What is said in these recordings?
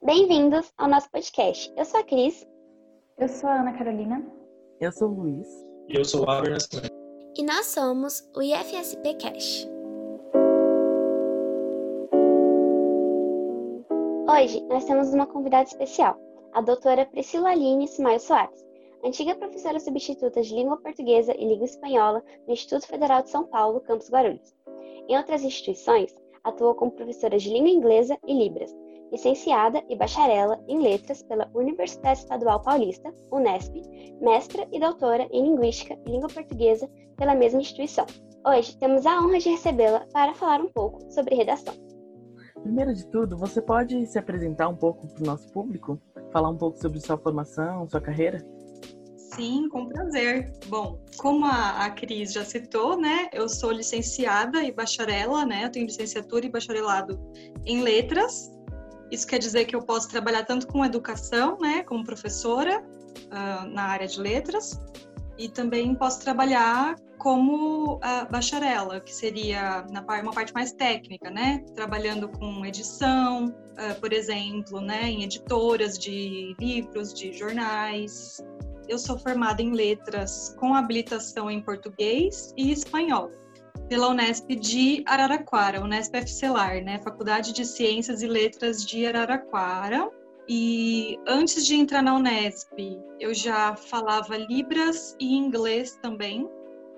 Bem-vindos ao nosso podcast. Eu sou a Cris. Eu sou a Ana Carolina. Eu sou o Luiz. E eu sou o Álvaro Nascimento. E nós somos o IFSP Cash. Hoje nós temos uma convidada especial, a doutora Priscila Aline Simaio Soares, antiga professora substituta de língua portuguesa e língua espanhola no Instituto Federal de São Paulo, campus Guarulhos. Em outras instituições, atuou como professora de língua inglesa e Libras, licenciada e bacharela em letras pela Universidade Estadual Paulista, Unesp, mestra e doutora em linguística e língua portuguesa pela mesma instituição. Hoje temos a honra de recebê-la para falar um pouco sobre redação. Primeiro de tudo, você pode se apresentar um pouco para o nosso público? Falar um pouco sobre sua formação, sua carreira? Sim, com prazer. Bom, como a, a Cris já citou, né, eu sou licenciada e bacharela, né, eu tenho licenciatura e bacharelado em letras. Isso quer dizer que eu posso trabalhar tanto com educação, né, como professora uh, na área de letras, e também posso trabalhar como uh, bacharela, que seria na uma parte mais técnica, né, trabalhando com edição, uh, por exemplo, né, em editoras de livros, de jornais, eu sou formada em letras com habilitação em português e espanhol pela Unesp de Araraquara, Unesp FCELAR, né, Faculdade de Ciências e Letras de Araraquara. E antes de entrar na Unesp, eu já falava Libras e inglês também,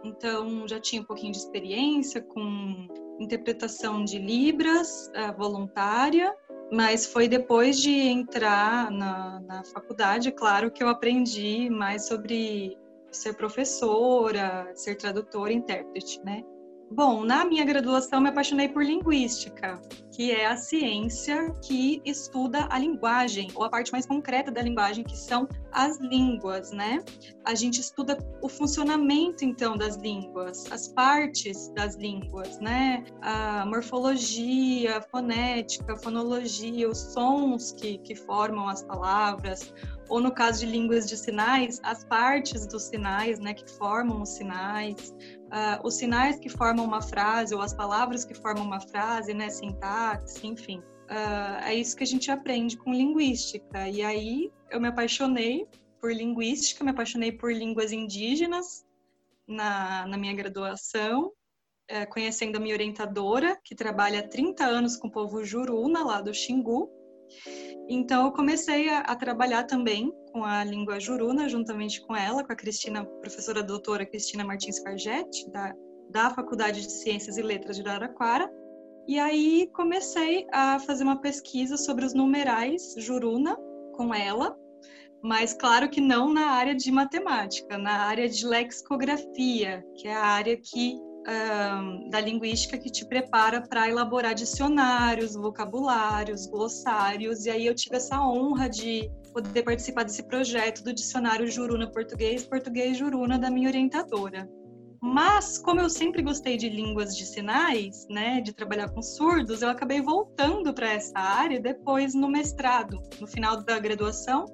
então já tinha um pouquinho de experiência com interpretação de Libras uh, voluntária mas foi depois de entrar na, na faculdade, claro, que eu aprendi mais sobre ser professora, ser tradutora, intérprete, né? Bom, na minha graduação me apaixonei por linguística, que é a ciência que estuda a linguagem, ou a parte mais concreta da linguagem, que são as línguas, né? A gente estuda o funcionamento, então, das línguas, as partes das línguas, né? A morfologia, a fonética, a fonologia, os sons que, que formam as palavras, ou no caso de línguas de sinais, as partes dos sinais, né, que formam os sinais, uh, os sinais que formam uma frase ou as palavras que formam uma frase, né, sintaxe, enfim. Uh, é isso que a gente aprende com linguística. E aí eu me apaixonei por linguística, me apaixonei por línguas indígenas na, na minha graduação, é, conhecendo a minha orientadora, que trabalha há 30 anos com o povo Juruna, lá do Xingu. Então, eu comecei a, a, trabalhar também com a língua juruna, juntamente com ela, com a Cristina, professora doutora Cristina Martins Fargetti, da, da Faculdade de Ciências e Letras de Araraquara. E aí comecei a fazer uma pesquisa sobre os numerais juruna com ela, mas claro que não na área de matemática, na área de lexicografia, que é a área que da linguística que te prepara para elaborar dicionários, vocabulários, glossários, e aí eu tive essa honra de poder participar desse projeto do dicionário Juruna Português, Português Juruna da minha orientadora. Mas, como eu sempre gostei de línguas de sinais, né, de trabalhar com surdos, eu acabei voltando para essa área depois no mestrado, no final da graduação.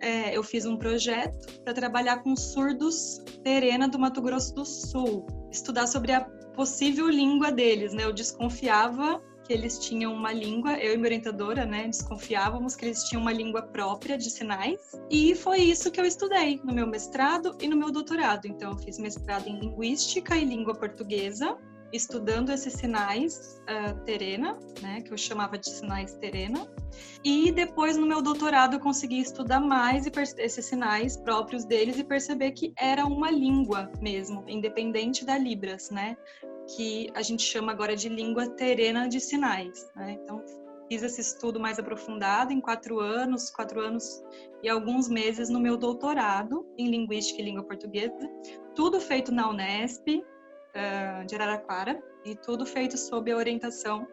É, eu fiz um projeto para trabalhar com surdos terena do Mato Grosso do Sul, estudar sobre a possível língua deles, né? Eu desconfiava que eles tinham uma língua, eu e minha orientadora, né, desconfiávamos que eles tinham uma língua própria de sinais, e foi isso que eu estudei no meu mestrado e no meu doutorado. Então, eu fiz mestrado em linguística e língua portuguesa, estudando esses sinais uh, terena, né, que eu chamava de sinais terena, e depois no meu doutorado eu consegui estudar mais esses sinais próprios deles e perceber que era uma língua mesmo, independente da Libras, né, que a gente chama agora de língua terena de sinais. Né? Então fiz esse estudo mais aprofundado em quatro anos, quatro anos e alguns meses no meu doutorado em linguística e língua portuguesa, tudo feito na Unesp, de Araraquara e tudo feito sob a orientação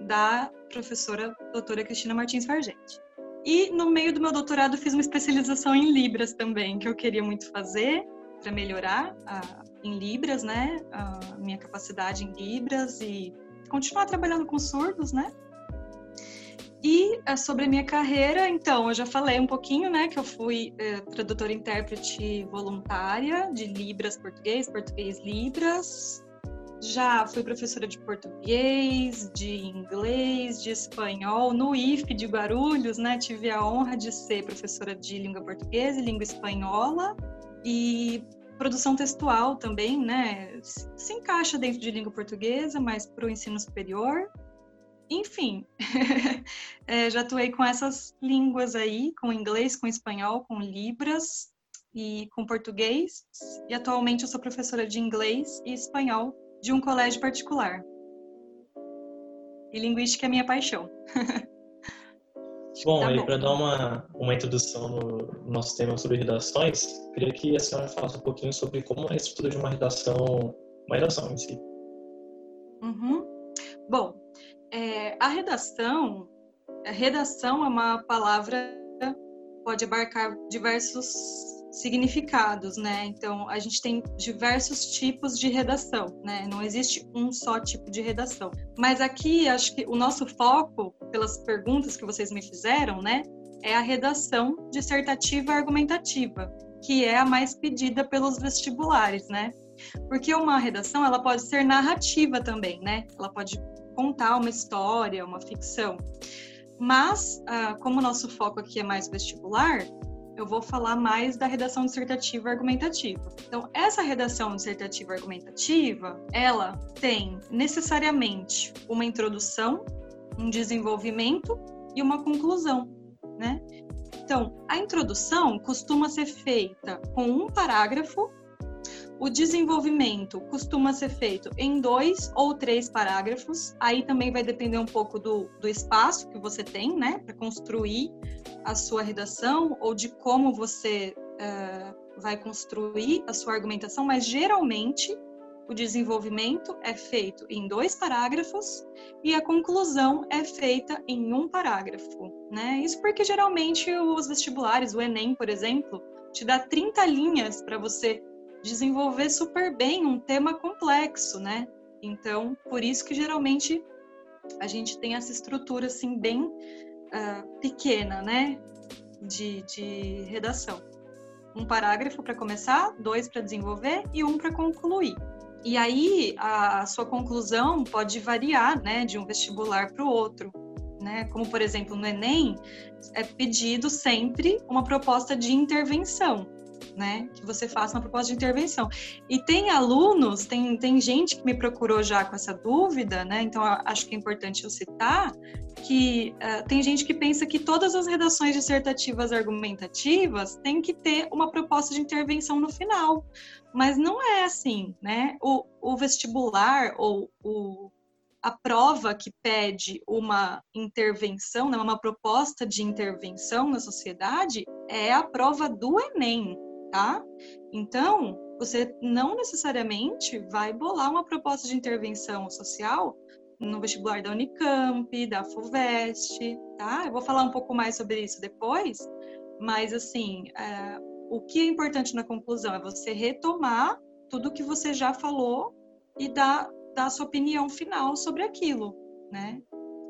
da professora doutora Cristina Martins Fargente. E no meio do meu doutorado fiz uma especialização em Libras também, que eu queria muito fazer para melhorar uh, em Libras, né, a minha capacidade em Libras e continuar trabalhando com surdos, né? E é sobre a minha carreira, então, eu já falei um pouquinho, né, que eu fui é, tradutora intérprete voluntária de Libras português, português Libras. Já fui professora de português, de inglês, de espanhol. No IF de Guarulhos, né, tive a honra de ser professora de língua portuguesa e língua espanhola. E produção textual também, né? Se encaixa dentro de língua portuguesa, mas para o ensino superior. Enfim, é, já atuei com essas línguas aí, com inglês, com espanhol, com libras e com português. E atualmente eu sou professora de inglês e espanhol de um colégio particular. E linguística é minha paixão. bom, tá aí para dar uma, uma introdução no nosso tema sobre redações, queria que a senhora falasse um pouquinho sobre como é a estrutura de uma redação, uma redação em si. Uhum. Bom, é, a redação, a redação é uma palavra pode abarcar diversos significados, né? Então, a gente tem diversos tipos de redação, né? Não existe um só tipo de redação. Mas aqui, acho que o nosso foco, pelas perguntas que vocês me fizeram, né? É a redação dissertativa argumentativa, que é a mais pedida pelos vestibulares, né? Porque uma redação, ela pode ser narrativa também, né? Ela pode contar uma história, uma ficção. Mas, ah, como o nosso foco aqui é mais vestibular, eu vou falar mais da redação dissertativa argumentativa. Então, essa redação dissertativa argumentativa, ela tem necessariamente uma introdução, um desenvolvimento e uma conclusão, né? Então, a introdução costuma ser feita com um parágrafo o desenvolvimento costuma ser feito em dois ou três parágrafos. Aí também vai depender um pouco do, do espaço que você tem, né, para construir a sua redação ou de como você uh, vai construir a sua argumentação, mas geralmente o desenvolvimento é feito em dois parágrafos e a conclusão é feita em um parágrafo, né? Isso porque geralmente os vestibulares, o Enem, por exemplo, te dá 30 linhas para você desenvolver super bem um tema complexo, né? Então, por isso que geralmente a gente tem essa estrutura assim bem uh, pequena, né? De, de redação. Um parágrafo para começar, dois para desenvolver e um para concluir. E aí a, a sua conclusão pode variar, né, de um vestibular para o outro. Né? Como, por exemplo, no Enem, é pedido sempre uma proposta de intervenção né? Que você faça uma proposta de intervenção. E tem alunos, tem, tem gente que me procurou já com essa dúvida, né? Então acho que é importante eu citar que uh, tem gente que pensa que todas as redações dissertativas argumentativas têm que ter uma proposta de intervenção no final. Mas não é assim, né? O, o vestibular ou o, a prova que pede uma intervenção, né, uma proposta de intervenção na sociedade, é a prova do Enem tá? Então, você não necessariamente vai bolar uma proposta de intervenção social no vestibular da Unicamp, da FUVEST, tá? Eu vou falar um pouco mais sobre isso depois, mas assim, é, o que é importante na conclusão é você retomar tudo que você já falou e dar, dar a sua opinião final sobre aquilo, né?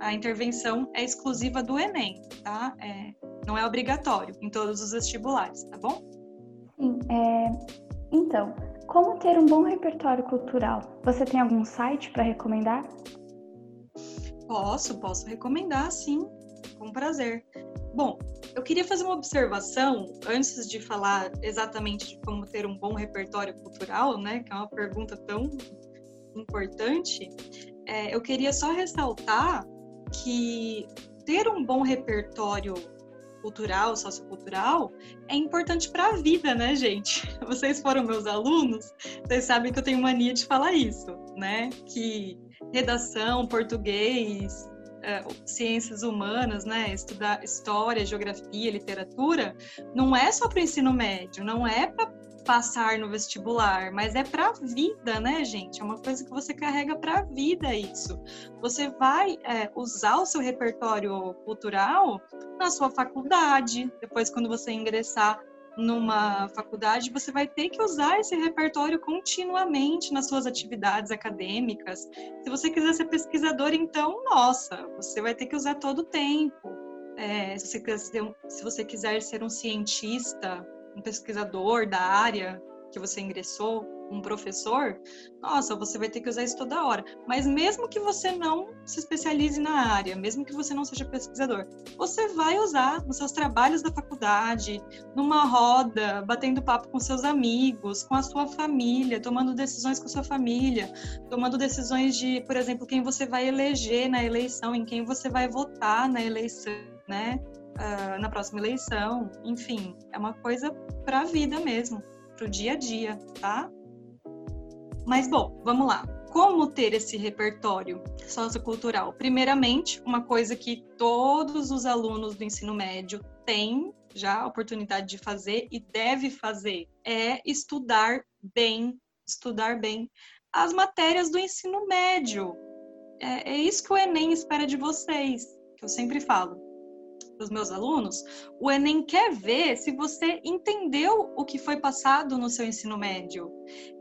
A intervenção é exclusiva do Enem, tá? É, não é obrigatório em todos os vestibulares, tá bom? Sim, é... então, como ter um bom repertório cultural? Você tem algum site para recomendar? Posso, posso recomendar, sim, com prazer. Bom, eu queria fazer uma observação antes de falar exatamente de como ter um bom repertório cultural, né? Que é uma pergunta tão importante. É, eu queria só ressaltar que ter um bom repertório cultural, sociocultural, é importante para a vida, né, gente? Vocês foram meus alunos, vocês sabem que eu tenho mania de falar isso, né? Que redação, português, é, ciências humanas, né, estudar história, geografia, literatura, não é só para o ensino médio, não é para passar no vestibular, mas é para a vida, né, gente? É uma coisa que você carrega para a vida isso. Você vai é, usar o seu repertório cultural na sua faculdade, depois quando você ingressar numa faculdade, você vai ter que usar esse repertório continuamente nas suas atividades acadêmicas. Se você quiser ser pesquisador, então, nossa, você vai ter que usar todo o tempo. É, se, você quiser, se você quiser ser um cientista, um pesquisador da área que você ingressou, um professor, nossa, você vai ter que usar isso toda hora. Mas mesmo que você não se especialize na área, mesmo que você não seja pesquisador, você vai usar nos seus trabalhos da faculdade, numa roda, batendo papo com seus amigos, com a sua família, tomando decisões com a sua família, tomando decisões de, por exemplo, quem você vai eleger na eleição, em quem você vai votar na eleição, né? Uh, na próxima eleição, enfim, é uma coisa para a vida mesmo, para o dia a dia, tá? Mas, bom, vamos lá. Como ter esse repertório sociocultural? Primeiramente, uma coisa que todos os alunos do ensino médio têm já a oportunidade de fazer e deve fazer é estudar bem, estudar bem as matérias do ensino médio. É, é isso que o Enem espera de vocês, que eu sempre falo para os meus alunos, o Enem quer ver se você entendeu o que foi passado no seu ensino médio,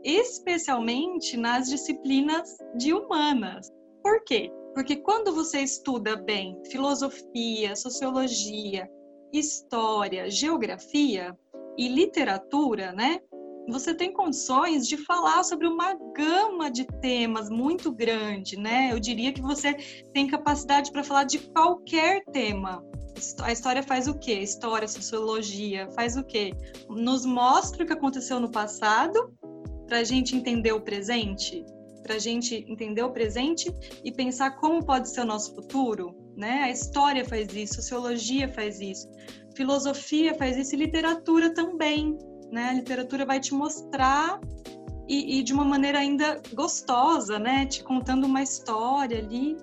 especialmente nas disciplinas de humanas. Por quê? Porque quando você estuda bem filosofia, sociologia, história, geografia e literatura, né? Você tem condições de falar sobre uma gama de temas muito grande, né? Eu diria que você tem capacidade para falar de qualquer tema a história faz o quê? História, sociologia, faz o quê? Nos mostra o que aconteceu no passado para a gente entender o presente, para a gente entender o presente e pensar como pode ser o nosso futuro, né? A história faz isso, sociologia faz isso, filosofia faz isso e literatura também, né? A literatura vai te mostrar e, e de uma maneira ainda gostosa, né? Te contando uma história ali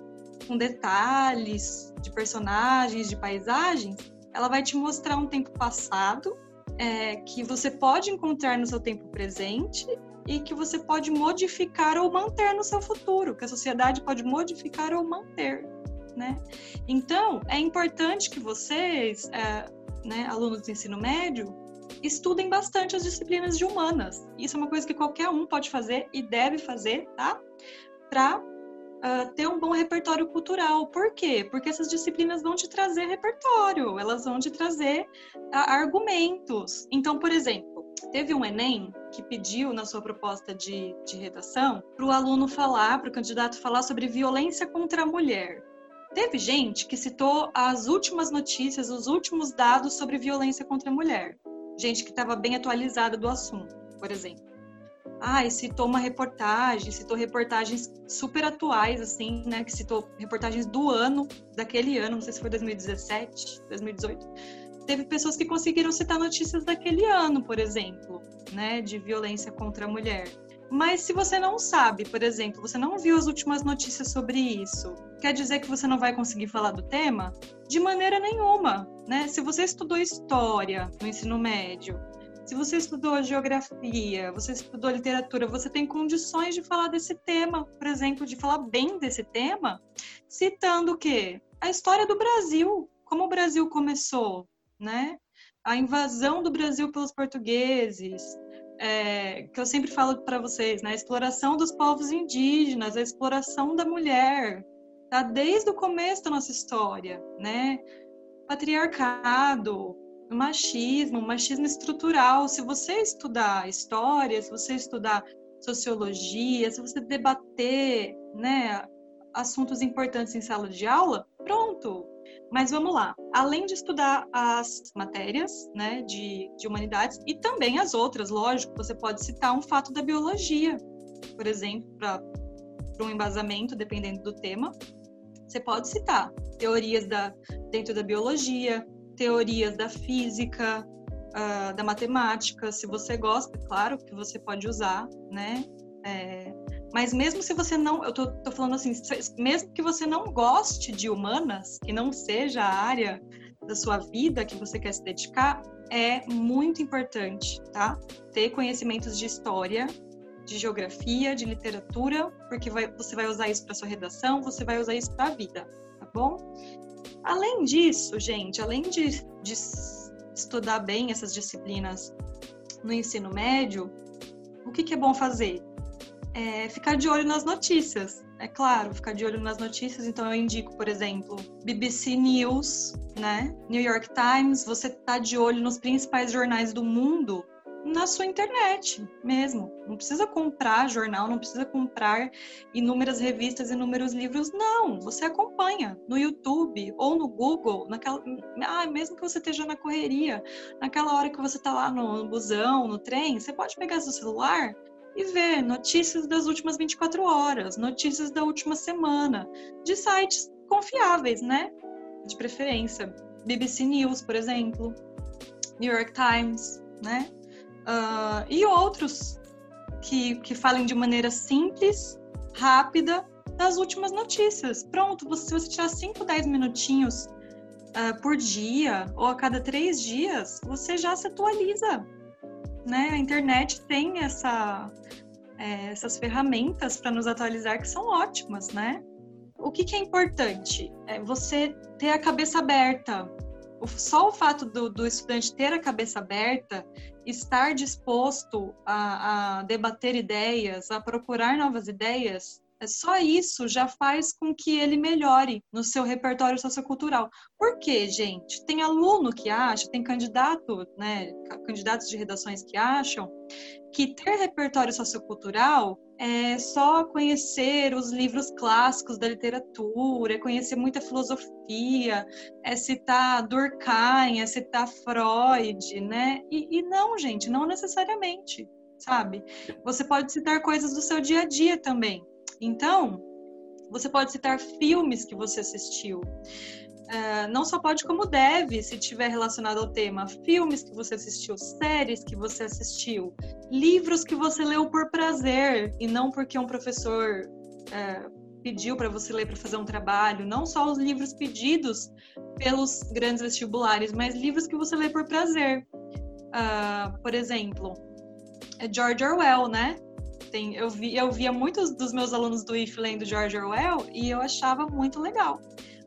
com detalhes de personagens, de paisagens, ela vai te mostrar um tempo passado é, que você pode encontrar no seu tempo presente e que você pode modificar ou manter no seu futuro, que a sociedade pode modificar ou manter, né? Então, é importante que vocês, é, né, alunos do ensino médio, estudem bastante as disciplinas de humanas. Isso é uma coisa que qualquer um pode fazer e deve fazer, tá? Para uh, ter um bom repertório cultural. Por quê? Porque essas disciplinas vão te trazer repertório, elas vão te trazer uh, argumentos. Então, por exemplo, teve um Enem que pediu na sua proposta de, de redação para o aluno falar, para o candidato falar sobre violência contra a mulher. Teve gente que citou as últimas notícias, os últimos dados sobre violência contra a mulher. Gente que estava bem atualizada do assunto, por exemplo ah, citou uma reportagem, citou reportagens super atuais, assim, né? Que citou reportagens do ano, daquele ano, não sei se foi 2017, 2018. Teve pessoas que conseguiram citar notícias daquele ano, por exemplo, né? De violência contra a mulher. Mas se você não sabe, por exemplo, você não viu as últimas notícias sobre isso, quer dizer que você não vai conseguir falar do tema? De maneira nenhuma, né? Se você estudou história no ensino médio, se você estudou geografia, você estudou literatura, você tem condições de falar desse tema, por exemplo, de falar bem desse tema, citando o quê? A história do Brasil, como o Brasil começou, né? A invasão do Brasil pelos portugueses, é, que eu sempre falo para vocês, né? A exploração dos povos indígenas, a exploração da mulher, tá? Desde o começo da nossa história, né? Patriarcado, machismo, machismo estrutural. Se você estudar história, se você estudar sociologia, se você debater, né, assuntos importantes em sala de aula, pronto. Mas vamos lá. Além de estudar as matérias, né, de, de humanidades e também as outras, lógico, você pode citar um fato da biologia, por exemplo, para um embasamento, dependendo do tema. Você pode citar teorias da, dentro da biologia, teorias da física, uh, da matemática, se você gosta, claro que você pode usar, né? É, mas mesmo se você não, eu tô, tô, falando assim, mesmo que você não goste de humanas, que não seja a área da sua vida que você quer se dedicar, é muito importante, tá? Ter conhecimentos de história, de geografia, de literatura, porque vai, você vai usar isso para sua redação, você vai usar isso para a vida, tá bom? Além disso, gente, além de, de estudar bem essas disciplinas no ensino médio, o que, que é bom fazer? É ficar de olho nas notícias. É claro, ficar de olho nas notícias. Então, eu indico, por exemplo, BBC News, né? New York Times. Você tá de olho nos principais jornais do mundo, na sua internet mesmo. Não precisa comprar jornal, não precisa comprar inúmeras revistas, inúmeros livros. Não, você acompanha no YouTube ou no Google, naquela, ah, mesmo que você esteja na correria, naquela hora que você está lá no, no busão, no trem, você pode pegar seu celular e ver notícias das últimas 24 horas, notícias da última semana, de sites confiáveis, né? De preferência. BBC News, por exemplo, New York Times, né? uh, e outros que, que falem de maneira simples, rápida, das últimas notícias. Pronto, você, se você tirar 5, 10 minutinhos uh, por dia ou a cada três dias, você já se atualiza. Né? A internet tem essa, é, essas ferramentas para nos atualizar que são ótimas, né? O que, que é importante? É você ter a cabeça aberta. Só o fato do, do estudante ter a cabeça aberta estar disposto a, a debater ideias, a procurar novas ideias, só isso já faz com que ele melhore no seu repertório sociocultural. Por quê, gente? Tem aluno que acha, tem candidato, né, candidatos de redações que acham que ter repertório sociocultural é só conhecer os livros clássicos da literatura, é conhecer muita filosofia, é citar Durkheim, é citar Freud, né? E, e não, gente, não necessariamente, sabe? Você pode citar coisas do seu dia a dia também. Então, você pode citar filmes que você assistiu. Uh, não só pode, como deve, se tiver relacionado ao tema. Filmes que você assistiu, séries que você assistiu, livros que você leu por prazer e não porque um professor uh, pediu para você ler para fazer um trabalho. Não só os livros pedidos pelos grandes vestibulares, mas livros que você lê por prazer. Uh, por exemplo, é George Orwell, né? Eu, vi, eu via muitos dos meus alunos do IF lendo George Orwell e eu achava muito legal.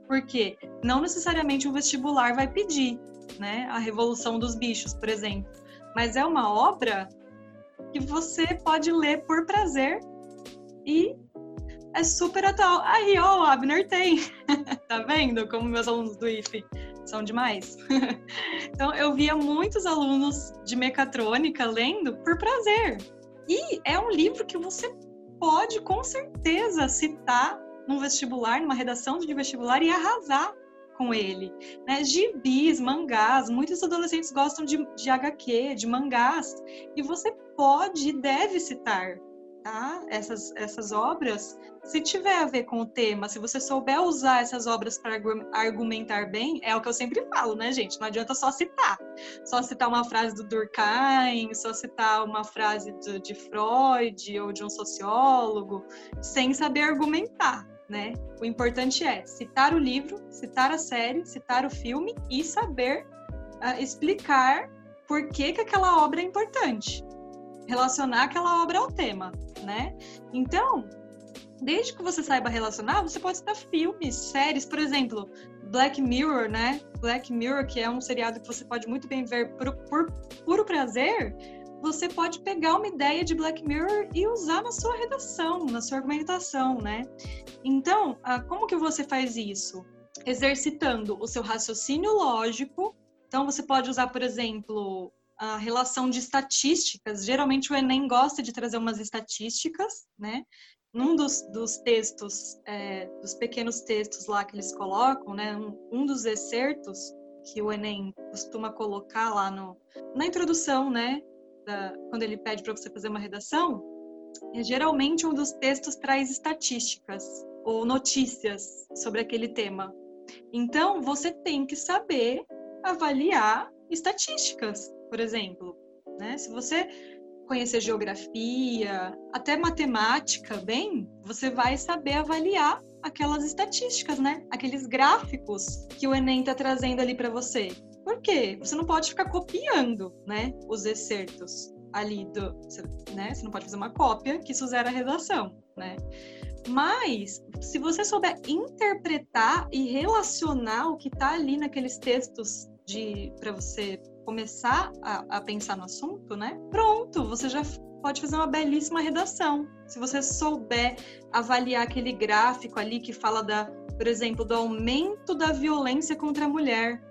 Porque não necessariamente o vestibular vai pedir, né? A Revolução dos Bichos, por exemplo. Mas é uma obra que você pode ler por prazer e é super atual. Aí, ó, o Abner tem. tá vendo como meus alunos do IF são demais? então, eu via muitos alunos de mecatrônica lendo por prazer. E é um livro que você pode, com certeza, citar num vestibular, numa redação de vestibular e arrasar com ele. Né? Gibis, mangás, muitos adolescentes gostam de, de HQ, de mangás, e você pode e deve citar tá? essas, essas obras se tiver a ver com o tema, se você souber usar essas obras para argumentar bem, é o que eu sempre falo, né, gente? Não adianta só citar. Só citar uma frase do Durkheim, só citar uma frase de, de Freud ou de um sociólogo, sem saber argumentar né? O importante é citar o livro, citar a série, citar o filme e saber uh, explicar por que, que aquela obra é importante, relacionar aquela obra ao tema, né? Então, desde que você saiba relacionar, você pode citar filmes, séries, por exemplo, Black Mirror, né? Black Mirror, que é um seriado que você pode muito bem ver por, por puro prazer, você pode pegar uma ideia de Black Mirror e usar na sua redação, na sua argumentação, né? Então, ah, como que você faz isso? Exercitando o seu raciocínio lógico. Então, você pode usar, por exemplo, a relação de estatísticas. Geralmente o Enem gosta de trazer umas estatísticas, né? Num dos, dos textos, é, dos pequenos textos lá que eles colocam, né? Um, um dos excertos que o Enem costuma colocar lá no, na introdução, né? da, quando ele pede para você fazer uma redação, é, geralmente um dos textos traz estatísticas ou notícias sobre aquele tema. Então, você tem que saber avaliar estatísticas, por exemplo. Né? Se você conhecer geografia, até matemática bem, você vai saber avaliar aquelas estatísticas, né? Aqueles gráficos que o Enem está trazendo ali para você. Por quê? Você não pode ficar copiando, né, os excertos ali do, né? Você não pode fazer uma cópia que isso zera a redação, né? Mas se você souber interpretar e relacionar o que está ali naqueles textos de para você começar a, a, pensar no assunto, né? Pronto, você já pode fazer uma belíssima redação. Se você souber avaliar aquele gráfico ali que fala da, por exemplo, do aumento da violência contra a mulher,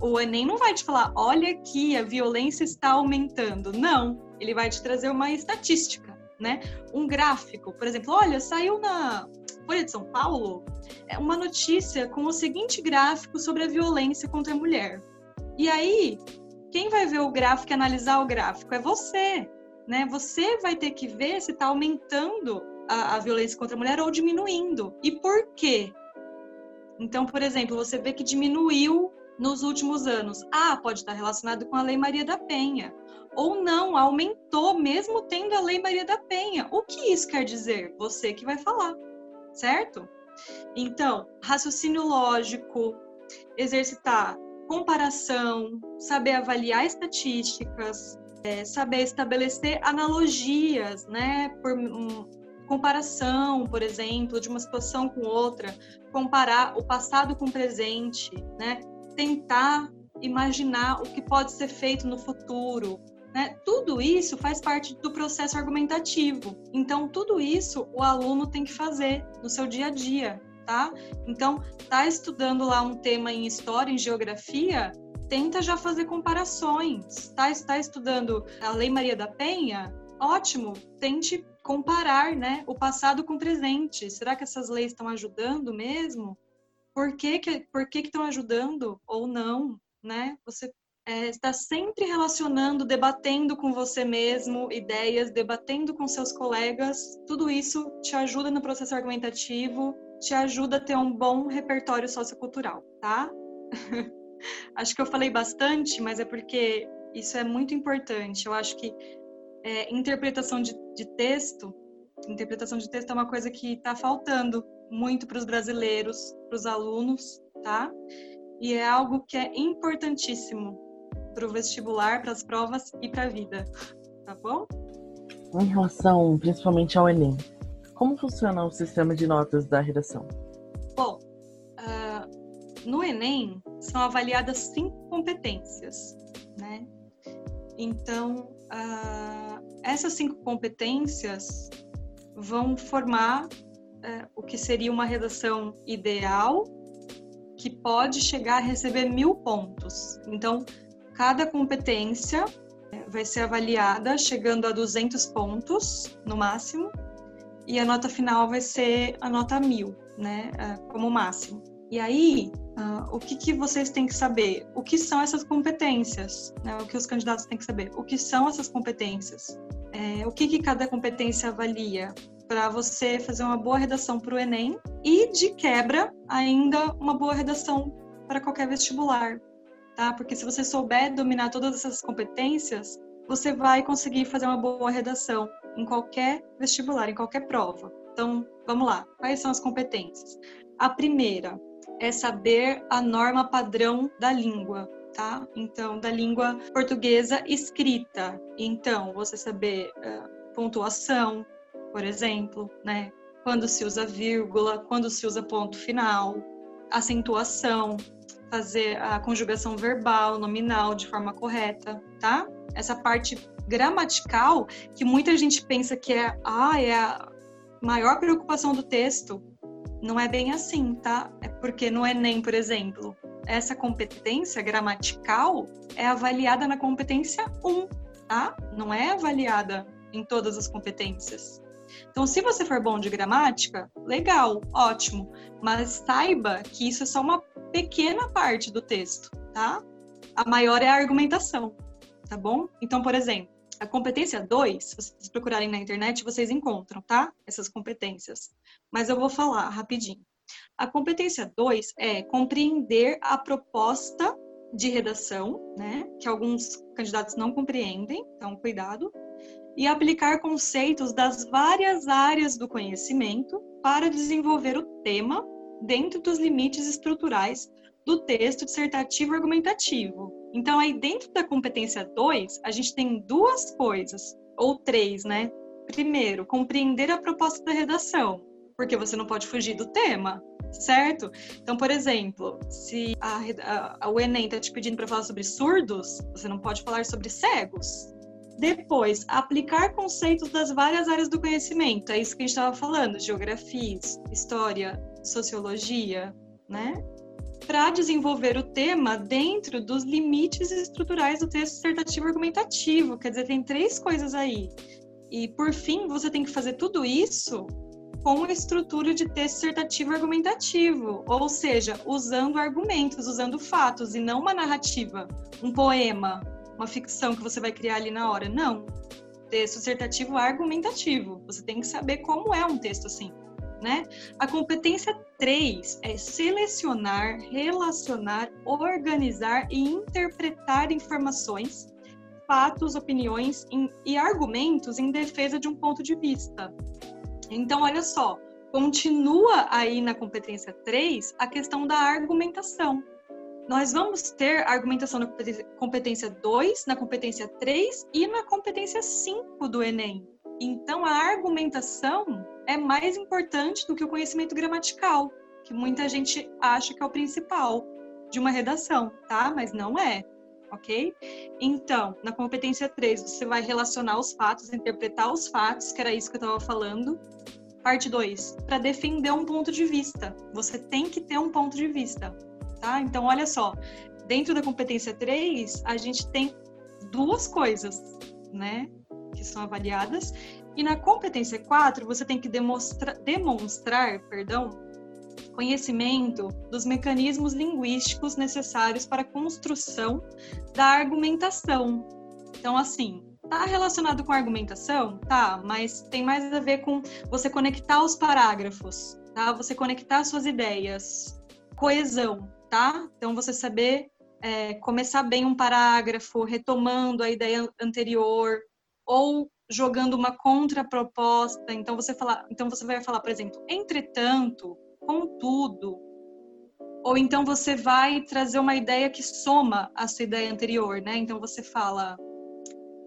O Enem não vai te falar, olha aqui, a violência está aumentando. Não, ele vai te trazer uma estatística, né? Um gráfico, por exemplo, olha, saiu na Folha de São Paulo é uma notícia com o seguinte gráfico sobre a violência contra a mulher. E aí, quem vai ver o gráfico e analisar o gráfico é você, né? Você vai ter que ver se está aumentando a, a violência contra a mulher ou diminuindo. E por quê? Então, por exemplo, você vê que diminuiu nos últimos anos. Ah, pode estar relacionado com a Lei Maria da Penha. Ou não, aumentou mesmo tendo a Lei Maria da Penha. O que isso quer dizer? Você que vai falar, certo? Então, raciocínio lógico, exercitar comparação, saber avaliar estatísticas, é, saber estabelecer analogias, né? Por um, comparação, por exemplo, de uma situação com outra, comparar o passado com o presente, né? tentar imaginar o que pode ser feito no futuro. Né? Tudo isso faz parte do processo argumentativo. Então, tudo isso o aluno tem que fazer no seu dia a dia, tá? Então, tá estudando lá um tema em história, em geografia, tenta já fazer comparações. Tá, está estudando a Lei Maria da Penha? Ótimo, tente comparar, né, o passado com o presente. Será que essas leis estão ajudando mesmo? por que que, por que, estão ajudando ou não, né? Você é, está sempre relacionando, debatendo com você mesmo ideias, debatendo com seus colegas. Tudo isso te ajuda no processo argumentativo, te ajuda a ter um bom repertório sociocultural, tá? acho que eu falei bastante, mas é porque isso é muito importante. Eu acho que é, interpretação de, de texto, interpretação de texto é uma coisa que está faltando muito para os brasileiros, para os alunos, tá? E é algo que é importantíssimo para o vestibular, para as provas e para a vida, tá bom? Em relação principalmente ao Enem, como funciona o sistema de notas da redação? Bom, uh, no Enem são avaliadas cinco competências, né? Então, uh, essas cinco competências vão formar é, o que seria uma redação ideal que pode chegar a receber mil pontos. Então, cada competência é, vai ser avaliada chegando a 200 pontos no máximo e a nota final vai ser a nota mil, né, é, como máximo. E aí, uh, o que, que vocês têm que saber? O que são essas competências? Né? O que os candidatos têm que saber? O que são essas competências? É, o que, que cada competência avalia? para você fazer uma boa redação para o Enem e, de quebra, ainda uma boa redação para qualquer vestibular, tá? Porque se você souber dominar todas essas competências, você vai conseguir fazer uma boa redação em qualquer vestibular, em qualquer prova. Então, vamos lá. Quais são as competências? A primeira é saber a norma padrão da língua, tá? Então, da língua portuguesa escrita. Então, você saber uh, pontuação, por exemplo, né? Quando se usa vírgula, quando se usa ponto final, acentuação, fazer a conjugação verbal, nominal de forma correta, tá? Essa parte gramatical que muita gente pensa que é, ah, é a maior preocupação do texto. Não é bem assim, tá? É porque no Enem, por exemplo, essa competência gramatical é avaliada na competência 1, tá? Não é avaliada em todas as competências. Então, se você for bom de gramática, legal, ótimo, mas saiba que isso é só uma pequena parte do texto, tá? A maior é a argumentação, tá bom? Então, por exemplo, a competência 2, se vocês procurarem na internet, vocês encontram, tá? Essas competências. Mas eu vou falar rapidinho. A competência 2 é compreender a proposta de redação, né? Que alguns candidatos não compreendem, então cuidado e aplicar conceitos das várias áreas do conhecimento para desenvolver o tema dentro dos limites estruturais do texto dissertativo argumentativo. Então, aí dentro da competência 2, a gente tem duas coisas, ou três, né? Primeiro, compreender a proposta da redação, porque você não pode fugir do tema, certo? Então, por exemplo, se a, a, o Enem está te pedindo para falar sobre surdos, você não pode falar sobre cegos, depois, aplicar conceitos das várias áreas do conhecimento. É isso que a gente estava falando: geografia, história, sociologia, né? Para desenvolver o tema dentro dos limites estruturais do texto dissertativo argumentativo. Quer dizer, tem três coisas aí. E, por fim, você tem que fazer tudo isso com a estrutura de texto dissertativo argumentativo, ou seja, usando argumentos, usando fatos e não uma narrativa, um poema, uma ficção que você vai criar ali na hora. Não. Texto dissertativo argumentativo. Você tem que saber como é um texto assim. Né? A competência 3 é selecionar, relacionar, organizar e interpretar informações, fatos, opiniões e argumentos em defesa de um ponto de vista. Então, olha só, continua aí na competência 3 a questão da argumentação. Nós vamos ter argumentação na competência 2, na competência 3 e na competência 5 do Enem. Então, a argumentação é mais importante do que o conhecimento gramatical, que muita gente acha que é o principal de uma redação, tá? Mas não é, ok? Então, na competência 3, você vai relacionar os fatos, interpretar os fatos, que era isso que eu estava falando. Parte 2, para defender um ponto de vista. Você tem que ter um ponto de vista, tá? Então, olha só, dentro da competência 3, a gente tem duas coisas, né? Que são avaliadas. E na competência 4, você tem que demonstrar, demonstrar perdão, conhecimento dos mecanismos linguísticos necessários para a construção da argumentação. Então, assim, tá relacionado com argumentação? Tá, mas tem mais a ver com você conectar os parágrafos, tá? Você conectar suas ideias. Coesão, tá? Então, você saber é, começar bem um parágrafo, retomando a ideia anterior, ou jogando uma contraproposta. Então você fala, então você vai falar, por exemplo, entretanto, contudo, ou então você vai trazer uma ideia que soma a sua ideia anterior, né? Então você fala,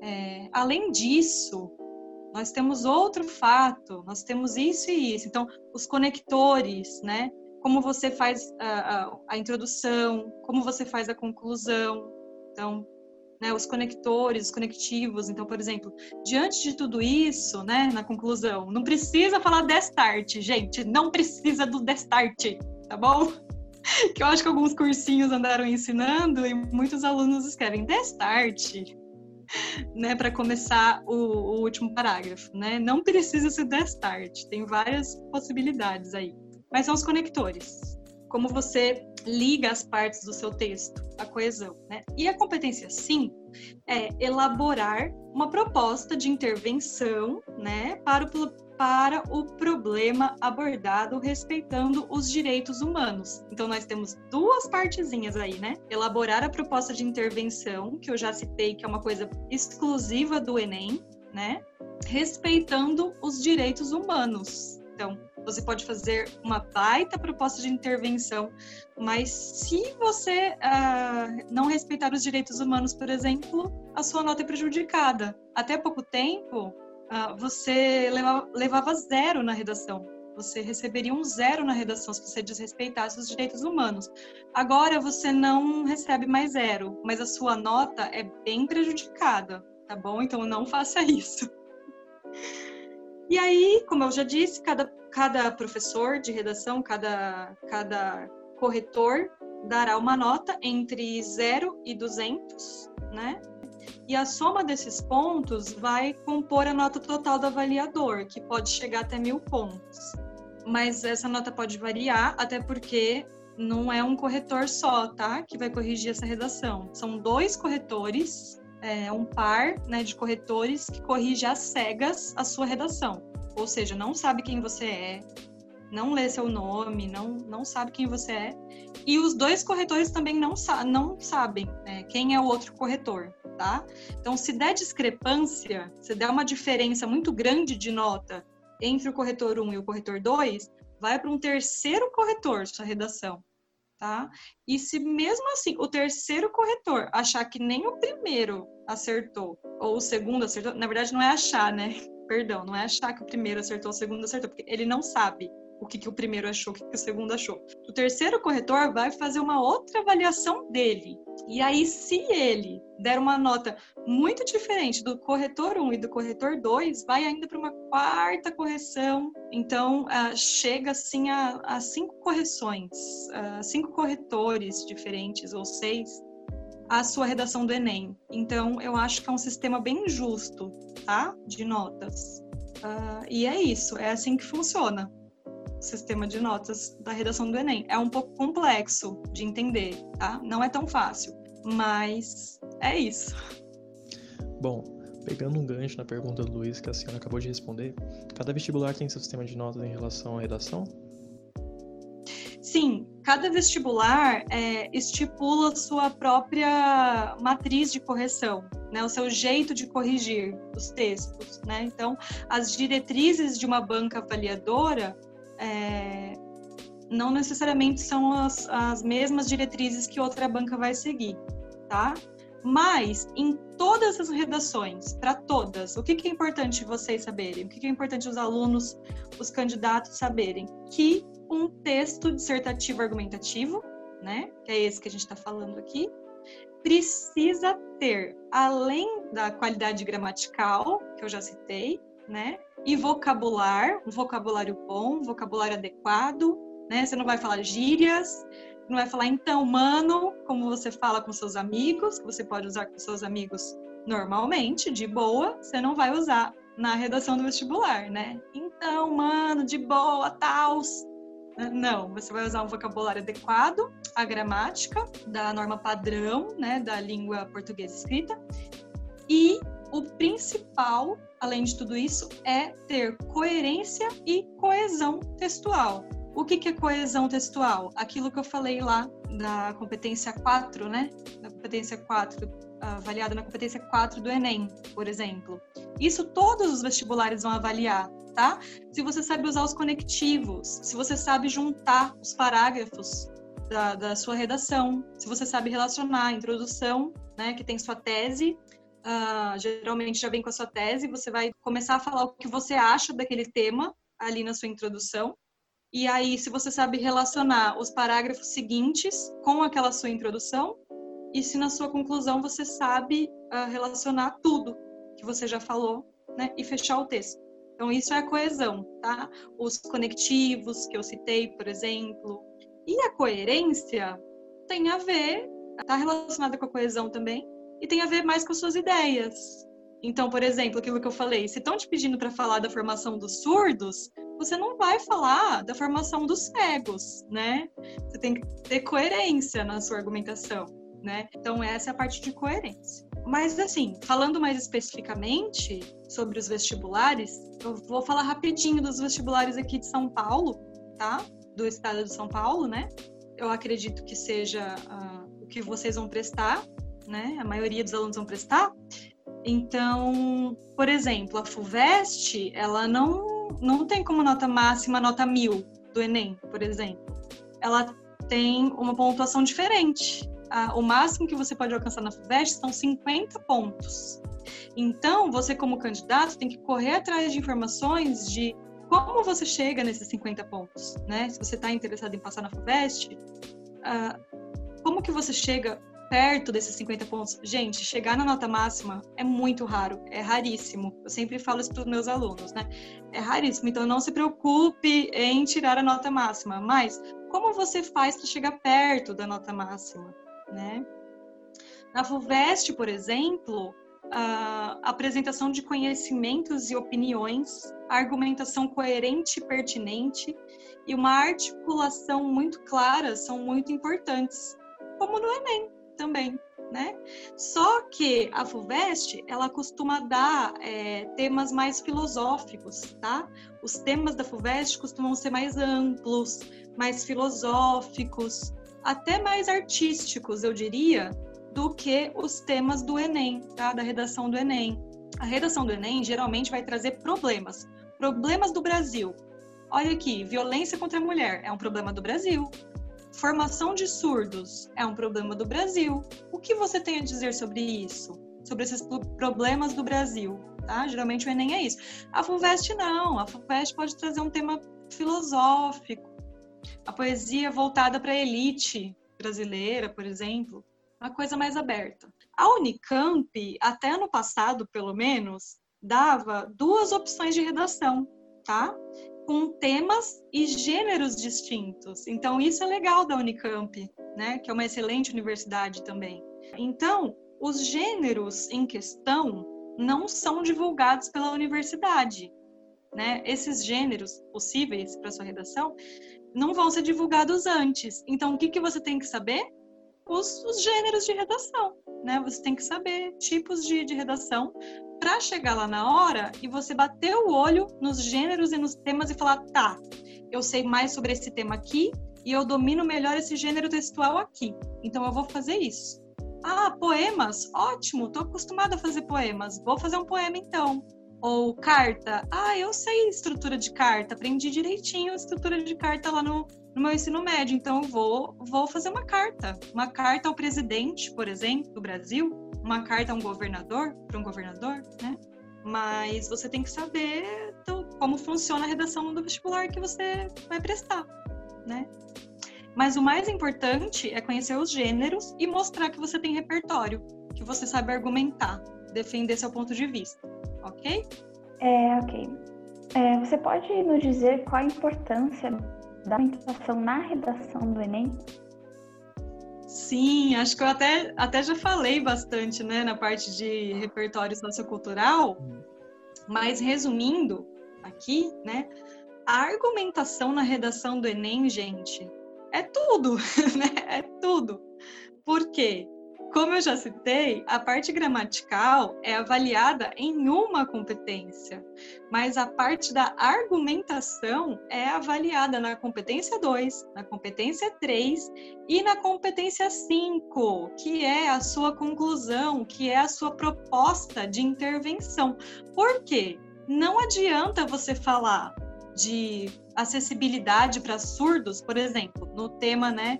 é, além disso, nós temos outro fato, nós temos isso e isso. Então, os conectores, né? Como você faz a, a, a introdução, como você faz a conclusão. Então, né, os conectores, os conectivos. Então, por exemplo, diante de tudo isso, né, na conclusão, não precisa falar destart, gente, não precisa do destart, tá bom? Que eu acho que alguns cursinhos andaram ensinando e muitos alunos escrevem destart, né, para começar o, o, último parágrafo, né? Não precisa ser destart, tem várias possibilidades aí. Mas são os conectores. Como você liga as partes do seu texto, a coesão. Né? E a competência 5 é elaborar uma proposta de intervenção né, para, o, para o problema abordado respeitando os direitos humanos. Então, nós temos duas partezinhas aí, né? Elaborar a proposta de intervenção, que eu já citei, que é uma coisa exclusiva do Enem, né? Respeitando os direitos humanos. Então, você pode fazer uma baita proposta de intervenção, mas se você uh, não respeitar os direitos humanos, por exemplo, a sua nota é prejudicada. Até pouco tempo, uh, você levava, levava zero na redação. Você receberia um zero na redação se você desrespeitasse os direitos humanos. Agora você não recebe mais zero, mas a sua nota é bem prejudicada, tá bom? Então não faça isso. E aí, como eu já disse, cada, cada professor de redação, cada, cada corretor dará uma nota entre 0 e 200, né? E a soma desses pontos vai compor a nota total do avaliador, que pode chegar até mil pontos. Mas essa nota pode variar, até porque não é um corretor só, tá? Que vai corrigir essa redação. São dois corretores é, um par né, de corretores que corrige às cegas a sua redação. Ou seja, não sabe quem você é, não lê seu nome, não, não sabe quem você é. E os dois corretores também não, sa não sabem né, quem é o outro corretor, tá? Então, se der discrepância, se der uma diferença muito grande de nota entre o corretor 1 e o corretor 2, vai para um terceiro corretor sua redação tá? E se mesmo assim o terceiro corretor achar que nem o primeiro acertou, ou o segundo acertou, na verdade não é achar, né? Perdão, não é achar que o primeiro acertou, o segundo acertou, porque ele não sabe. o que, que o primeiro achou, o que, que o segundo achou. O terceiro corretor vai fazer uma outra avaliação dele. E aí, se ele der uma nota muito diferente do corretor 1 e do corretor 2, vai ainda para uma quarta correção. Então, uh, chega assim a, a cinco correções, uh, cinco corretores diferentes, ou seis, a sua redação do Enem. Então, eu acho que é um sistema bem justo, tá? De notas. Uh, e é isso, é assim que funciona o sistema de notas da redação do Enem. É um pouco complexo de entender, tá? Não é tão fácil, mas é isso. Bom, pegando um gancho na pergunta do Luiz que a senhora acabou de responder, cada vestibular tem seu sistema de notas em relação à redação? Sim, cada vestibular é, estipula sua própria matriz de correção, né, o seu jeito de corrigir os textos. Né? Então, as diretrizes de uma banca avaliadora é, não necessariamente são as, as mesmas diretrizes que outra banca vai seguir, tá? Mas em todas as redações, para todas, o que, que, é importante vocês saberem? O que, que é importante os alunos, os candidatos saberem? Que um texto dissertativo argumentativo, né, que é esse que a gente está falando aqui, precisa ter, além da qualidade gramatical, que eu já citei, né, e vocabular, um vocabulário bom, um vocabulário adequado, né, você não vai falar gírias, não vai falar então, mano, como você fala com seus amigos, que você pode usar com seus amigos normalmente, de boa, você não vai usar na redação do vestibular, né? Então, mano, de boa, tals, não, você vai usar um vocabulário adequado à gramática da norma padrão, né, da língua portuguesa escrita. E o principal, além de tudo isso, é ter coerência e coesão textual. O que, que é coesão textual? Aquilo que eu falei lá da competência 4, né? Da competência 4, avaliada na competência 4 do Enem, por exemplo. Isso todos os vestibulares vão avaliar tá? Se você sabe usar os conectivos, se você sabe juntar os parágrafos da, da sua redação, se você sabe relacionar a introdução, né, que tem sua tese, uh, geralmente já vem com a sua tese, você vai começar a falar o que você acha daquele tema ali na sua introdução. E aí, se você sabe relacionar os parágrafos seguintes com aquela sua introdução, e se na sua conclusão você sabe uh, relacionar tudo que você já falou, né, e fechar o texto. Então, isso é a coesão, tá? Os conectivos que eu citei, por exemplo. E a coerência tem a ver, está relacionada com a coesão também, e tem a ver mais com as suas ideias. Então, por exemplo, aquilo que eu falei, se estão te pedindo para falar da formação dos surdos, você não vai falar da formação dos cegos, né? Você tem que ter coerência na sua argumentação, né? Então, essa é a parte de coerência. Mas, assim, falando mais especificamente sobre os vestibulares, eu vou falar rapidinho dos vestibulares aqui de São Paulo, tá? Do estado de São Paulo, né? Eu acredito que seja uh, o que vocês vão prestar, né? A maioria dos alunos vão prestar. Então, por exemplo, a FUVEST, ela não, não tem como nota máxima nota mil do Enem, por exemplo. Ela tem uma pontuação diferente a, o máximo que você pode alcançar na FUVEST são 50 pontos. Então, você como candidato tem que correr atrás de informações de como você chega nesses 50 pontos, né? Se você está interessado em passar na FUVEST, uh, como que você chega perto desses 50 pontos? Gente, chegar na nota máxima é muito raro, é raríssimo. Eu sempre falo isso para os meus alunos, né? É raríssimo, então não se preocupe em tirar a nota máxima, mas como você faz para chegar perto da nota máxima? Né? Na FUVEST, por exemplo, a apresentação de conhecimentos e opiniões, argumentação coerente e pertinente e uma articulação muito clara são muito importantes, como no Enem também, né? Só que a FUVEST, ela costuma dar é, temas mais filosóficos, tá? Os temas da FUVEST costumam ser mais amplos, mais filosóficos, até mais artísticos, eu diria, do que os temas do Enem, tá? da redação do Enem. A redação do Enem geralmente vai trazer problemas. Problemas do Brasil. Olha aqui, violência contra a mulher é um problema do Brasil. Formação de surdos é um problema do Brasil. O que você tem a dizer sobre isso? Sobre esses problemas do Brasil? Tá? Geralmente o Enem é isso. A FUVEST não. A FUVEST pode trazer um tema filosófico, a poesia voltada para a elite brasileira, por exemplo, uma coisa mais aberta. A Unicamp, até ano passado, pelo menos, dava duas opções de redação, tá? Com temas e gêneros distintos. Então, isso é legal da Unicamp, né? Que é uma excelente universidade também. Então, os gêneros em questão não são divulgados pela universidade. Né? Esses gêneros possíveis para sua redação não vão ser divulgados antes. Então, o que, que você tem que saber? Os, os gêneros de redação. Né? Você tem que saber tipos de, de redação para chegar lá na hora e você bater o olho nos gêneros e nos temas e falar: tá, eu sei mais sobre esse tema aqui e eu domino melhor esse gênero textual aqui. Então, eu vou fazer isso. Ah, poemas? Ótimo, tô acostumada a fazer poemas. Vou fazer um poema então. Ou carta? Ah, eu sei estrutura de carta, aprendi direitinho a estrutura de carta lá no, no meu ensino médio, então eu vou, vou fazer uma carta. Uma carta ao presidente, por exemplo, do Brasil, uma carta a um governador, para um governador, né? Mas você tem que saber do, como funciona a redação do vestibular que você vai prestar, né? Mas o mais importante é conhecer os gêneros e mostrar que você tem repertório, que você sabe argumentar, defender seu ponto de vista, ok? É, ok. É, você pode nos dizer qual a importância da argumentação na redação do Enem? Sim, acho que eu até, até já falei bastante né, na parte de repertório sociocultural, mas resumindo aqui, né, a argumentação na redação do Enem, gente, é tudo, né? É tudo. Por quê? Como eu já citei, a parte gramatical é avaliada em uma competência, mas a parte da argumentação é avaliada na competência 2, na competência 3 e na competência 5, que é a sua conclusão, que é a sua proposta de intervenção. Por quê? Não adianta você falar de acessibilidade para surdos, por exemplo, no tema, né,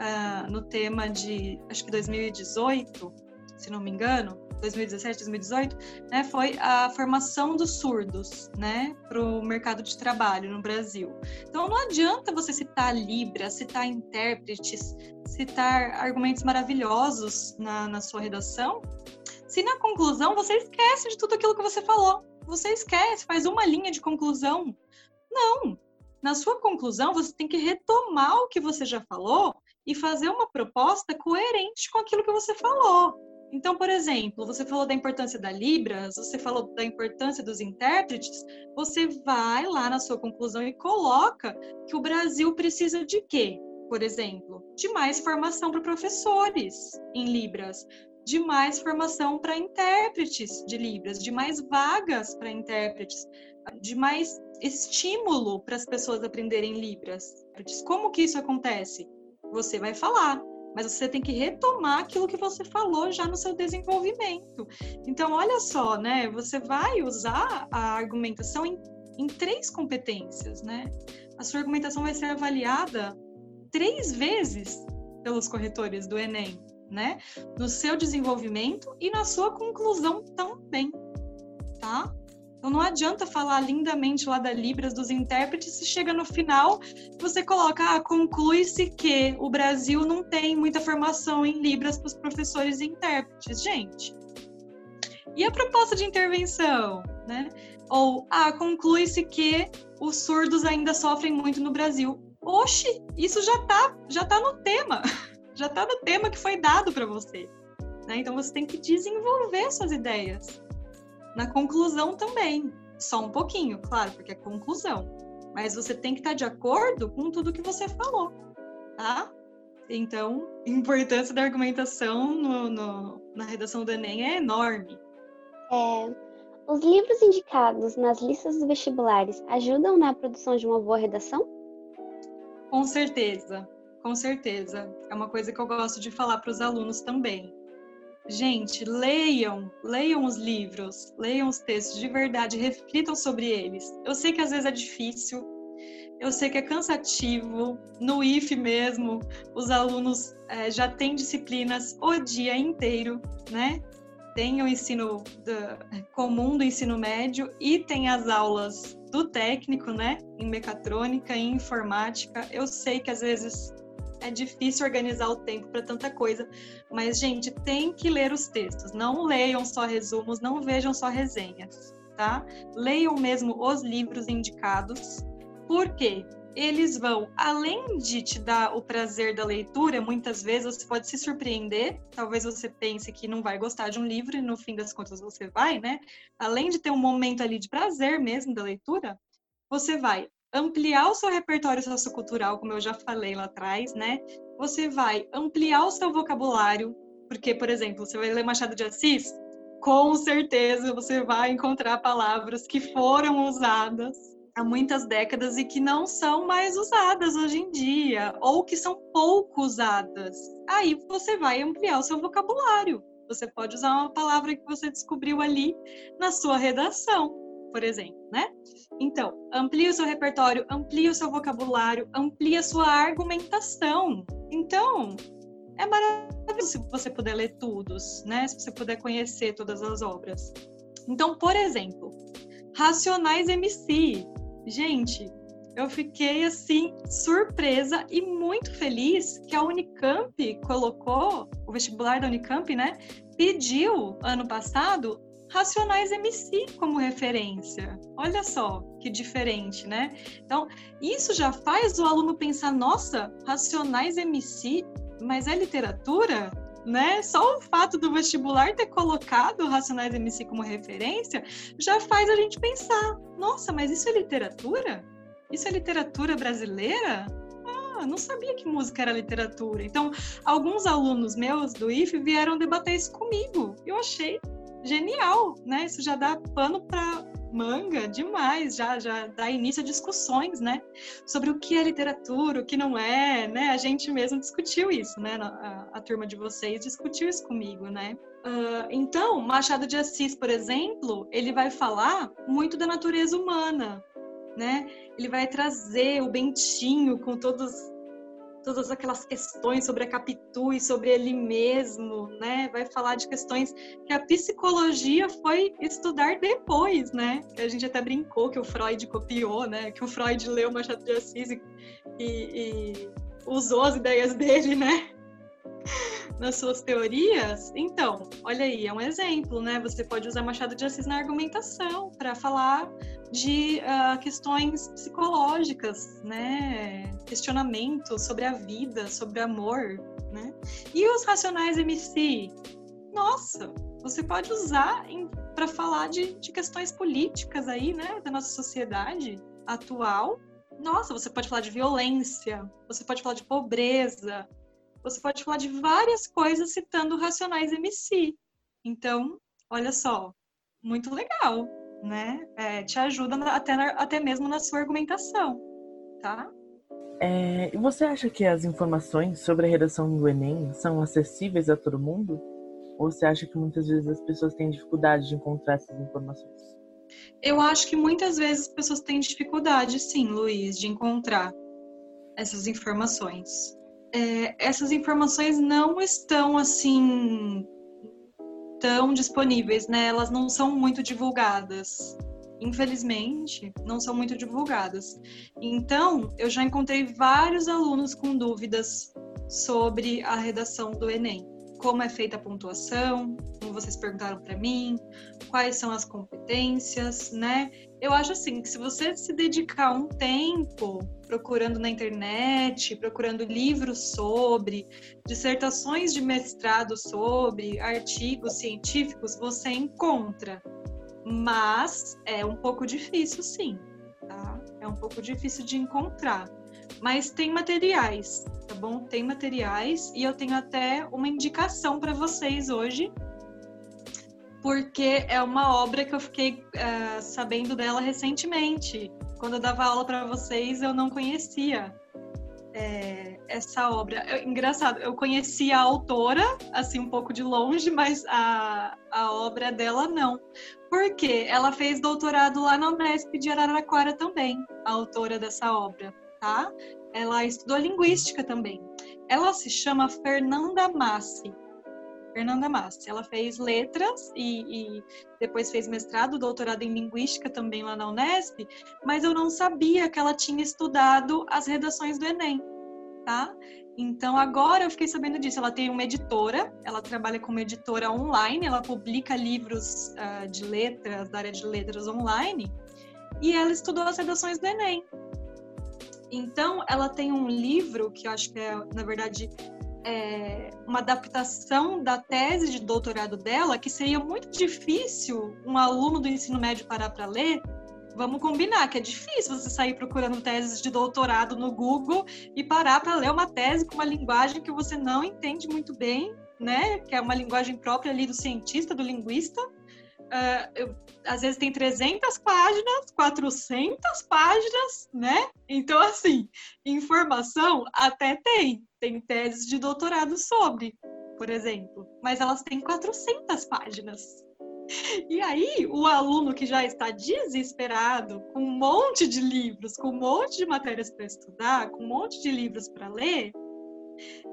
uh, no tema de, acho que 2018, se não me engano, 2017, 2018, né, foi a formação dos surdos, né, para o mercado de trabalho no Brasil. Então não adianta você citar Libra, citar intérpretes, citar argumentos maravilhosos na, na sua redação, se na conclusão você esquece de tudo aquilo que você falou. Você esquece, faz uma linha de conclusão. Não, na sua conclusão, você tem que retomar o que você já falou e fazer uma proposta coerente com aquilo que você falou. Então, por exemplo, você falou da importância da Libras, você falou da importância dos intérpretes, você vai lá na sua conclusão e coloca que o Brasil precisa de quê? Por exemplo, de mais formação para professores em Libras, de mais formação para intérpretes de Libras, de mais vagas para intérpretes, de mais estímulo para as pessoas aprenderem Libras. Como que isso acontece? Você vai falar, mas você tem que retomar aquilo que você falou já no seu desenvolvimento. Então, olha só, né? Você vai usar a argumentação em, em três competências, né? A sua argumentação vai ser avaliada três vezes pelos corretores do Enem, né? No seu desenvolvimento e na sua conclusão também, tá? Então não adianta falar lindamente lá da Libras dos intérpretes se chega no final você coloca, ah, conclui-se que o Brasil não tem muita formação em Libras para os professores e intérpretes. Gente, e a proposta de intervenção, né? Ou, ah, conclui-se que os surdos ainda sofrem muito no Brasil. Oxe, isso já tá, já tá no tema. Já tá no tema que foi dado para você. Né? Então você tem que desenvolver suas ideias na conclusão também. Só um pouquinho, claro, porque é conclusão. Mas você tem que estar de acordo com tudo que você falou, tá? Então, a importância da argumentação no, no, na redação do Enem é enorme. É, os livros indicados nas listas dos vestibulares ajudam na produção de uma boa redação? Com certeza, com certeza. É uma coisa que eu gosto de falar para os alunos também. Gente, leiam, leiam os livros, leiam os textos de verdade, reflitam sobre eles. Eu sei que às vezes é difícil, eu sei que é cansativo. No IF mesmo, os alunos é, já têm disciplinas o dia inteiro, né? Tem o ensino do, comum do ensino médio e tem as aulas do técnico, né? Em mecatrônica, em informática. Eu sei que às vezes é difícil organizar o tempo para tanta coisa, mas gente, tem que ler os textos. Não leiam só resumos, não vejam só resenhas, tá? Leiam mesmo os livros indicados. Por quê? Eles vão, além de te dar o prazer da leitura, muitas vezes você pode se surpreender. Talvez você pense que não vai gostar de um livro e no fim das contas você vai, né? Além de ter um momento ali de prazer mesmo da leitura, você vai ampliar o seu repertório sociocultural, como eu já falei lá atrás, né? Você vai ampliar o seu vocabulário, porque, por exemplo, você vai ler Machado de Assis, com certeza você vai encontrar palavras que foram usadas há muitas décadas e que não são mais usadas hoje em dia, ou que são pouco usadas. Aí você vai ampliar o seu vocabulário. Você pode usar uma palavra que você descobriu ali na sua redação, por exemplo, né? Então, amplie o seu repertório, amplie o seu vocabulário, amplie a sua argumentação. Então, é maravilhoso se você puder ler todos, né? Se você puder conhecer todas as obras. Então, por exemplo, Racionais MC. Gente, eu fiquei assim surpresa e muito feliz que a Unicamp colocou, o vestibular da Unicamp, né, pediu ano passado Racionais MC como referência. Olha só que diferente, né? Então, isso já faz o aluno pensar: nossa, Racionais MC, mas é literatura? Né? Só o fato do vestibular ter colocado Racionais MC como referência já faz a gente pensar: nossa, mas isso é literatura? Isso é literatura brasileira? Ah, não sabia que música era literatura. Então, alguns alunos meus do IF vieram debater isso comigo. Eu achei genial, né? Isso já dá pano para manga demais, já já dá início a discussões, né? Sobre o que é literatura, o que não é, né? A gente mesmo discutiu isso, né? A, a turma de vocês discutiu isso comigo, né? Uh, então, Machado de Assis, por exemplo, ele vai falar muito da natureza humana, né? Ele vai trazer o Bentinho com todos todas aquelas questões sobre a Capitu e sobre ele mesmo, né? Vai falar de questões que a psicologia foi estudar depois, né? A gente até brincou que o Freud copiou, né? Que o Freud leu Machado de Assis e, e usou as ideias dele, né? Nas suas teorias, então, olha aí, é um exemplo, né? Você pode usar Machado de Assis na argumentação para falar de uh, questões psicológicas, né? Questionamentos sobre a vida, sobre amor, né? E os racionais MC? Nossa, você pode usar para falar de, de questões políticas aí, né? Da nossa sociedade atual. Nossa, você pode falar de violência, você pode falar de pobreza, você pode falar de várias coisas citando Racionais MC. Então, olha só, muito legal, né? É, te ajuda até, até mesmo na sua argumentação, tá? É, você acha que as informações sobre a redação do Enem são acessíveis a todo mundo? Ou você acha que muitas vezes as pessoas têm dificuldade de encontrar essas informações? Eu acho que muitas vezes as pessoas têm dificuldade, sim, Luiz, de encontrar essas informações é, essas informações não estão assim tão disponíveis, né? Elas não são muito divulgadas. Infelizmente, não são muito divulgadas. Então, eu já encontrei vários alunos com dúvidas sobre a redação do Enem como é feita a pontuação, como vocês perguntaram para mim, quais são as competências, né? Eu acho assim que se você se dedicar um tempo procurando na internet, procurando livros sobre, dissertações de mestrado sobre, artigos científicos, você encontra. Mas é um pouco difícil, sim, tá? É um pouco difícil de encontrar. Mas tem materiais, tá bom? Tem materiais e eu tenho até uma indicação para vocês hoje, porque é uma obra que eu fiquei uh, sabendo dela recentemente. Quando eu dava aula para vocês, eu não conhecia é, essa obra. Eu, engraçado, eu conhecia a autora, assim, um pouco de longe, mas a, a obra dela não. Porque ela fez doutorado lá na Unesp de Araraquara também, a autora dessa obra tá? Ela estudou linguística também. Ela se chama Fernanda Massi. Fernanda Massi. Ela fez letras e, e, depois fez mestrado, doutorado em linguística também lá na Unesp, mas eu não sabia que ela tinha estudado as redações do Enem, tá? Então agora eu fiquei sabendo disso. Ela tem uma editora, ela trabalha como editora online, ela publica livros uh, de letras, da área de letras online, e ela estudou as redações do Enem. Então ela tem um livro que eu acho que é, na verdade, é, uma adaptação da tese de doutorado dela, que seria muito difícil um aluno do ensino médio parar para ler. Vamos combinar que é difícil você sair procurando teses de doutorado no Google e parar para ler uma tese com uma linguagem que você não entende muito bem, né? Que é uma linguagem própria ali do cientista, do linguista. Uh, eu, às vezes tem 300 páginas, 400 páginas, né? Então, assim, informação até tem. Tem teses de doutorado sobre, por exemplo. Mas elas têm 400 páginas. E aí, o aluno que já está desesperado, com um monte de livros, com um monte de matérias para estudar, com um monte de livros para ler,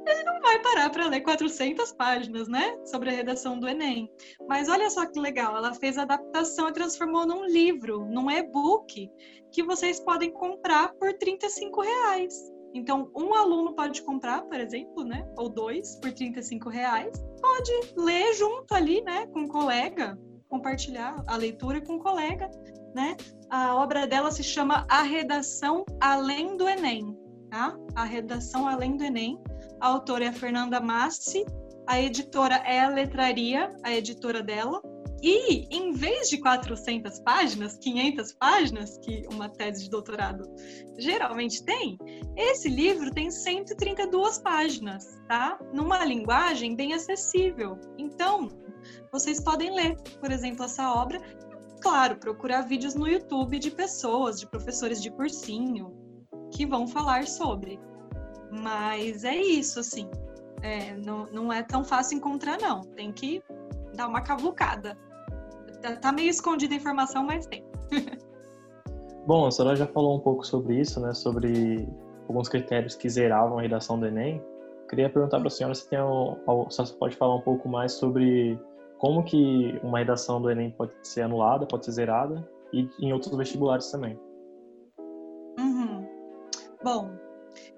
ele não vai parar para ler 400 páginas, né, sobre a redação do Enem. Mas olha só que legal, ela fez a adaptação e transformou num livro, num e-book, que vocês podem comprar por 35 reais. Então, um aluno pode comprar, por exemplo, né, ou dois, por 35 reais, pode ler junto ali, né, com um colega, compartilhar a leitura com um colega, né? A obra dela se chama A Redação Além do Enem, tá? A Redação Além do Enem. A autora é a Fernanda Massi, a editora é a Letraria, a editora dela. E em vez de 400 páginas, 500 páginas, que uma tese de doutorado geralmente tem, esse livro tem 132 páginas, tá? Numa linguagem bem acessível. Então, vocês podem ler, por exemplo, essa obra. Claro, procurar vídeos no YouTube de pessoas, de professores de cursinho, que vão falar sobre. Mas é isso, assim. É, não, não é tão fácil encontrar, não. Tem que dar uma cavucada. Tá, tá meio escondida a informação, mas tem. Bom, a senhora já falou um pouco sobre isso, né? Sobre alguns critérios que zeravam a redação do Enem. Queria perguntar para a senhora se tem, se você pode falar um pouco mais sobre como que uma redação do Enem pode ser anulada, pode ser zerada e em outros vestibulares também. Uhum. Bom,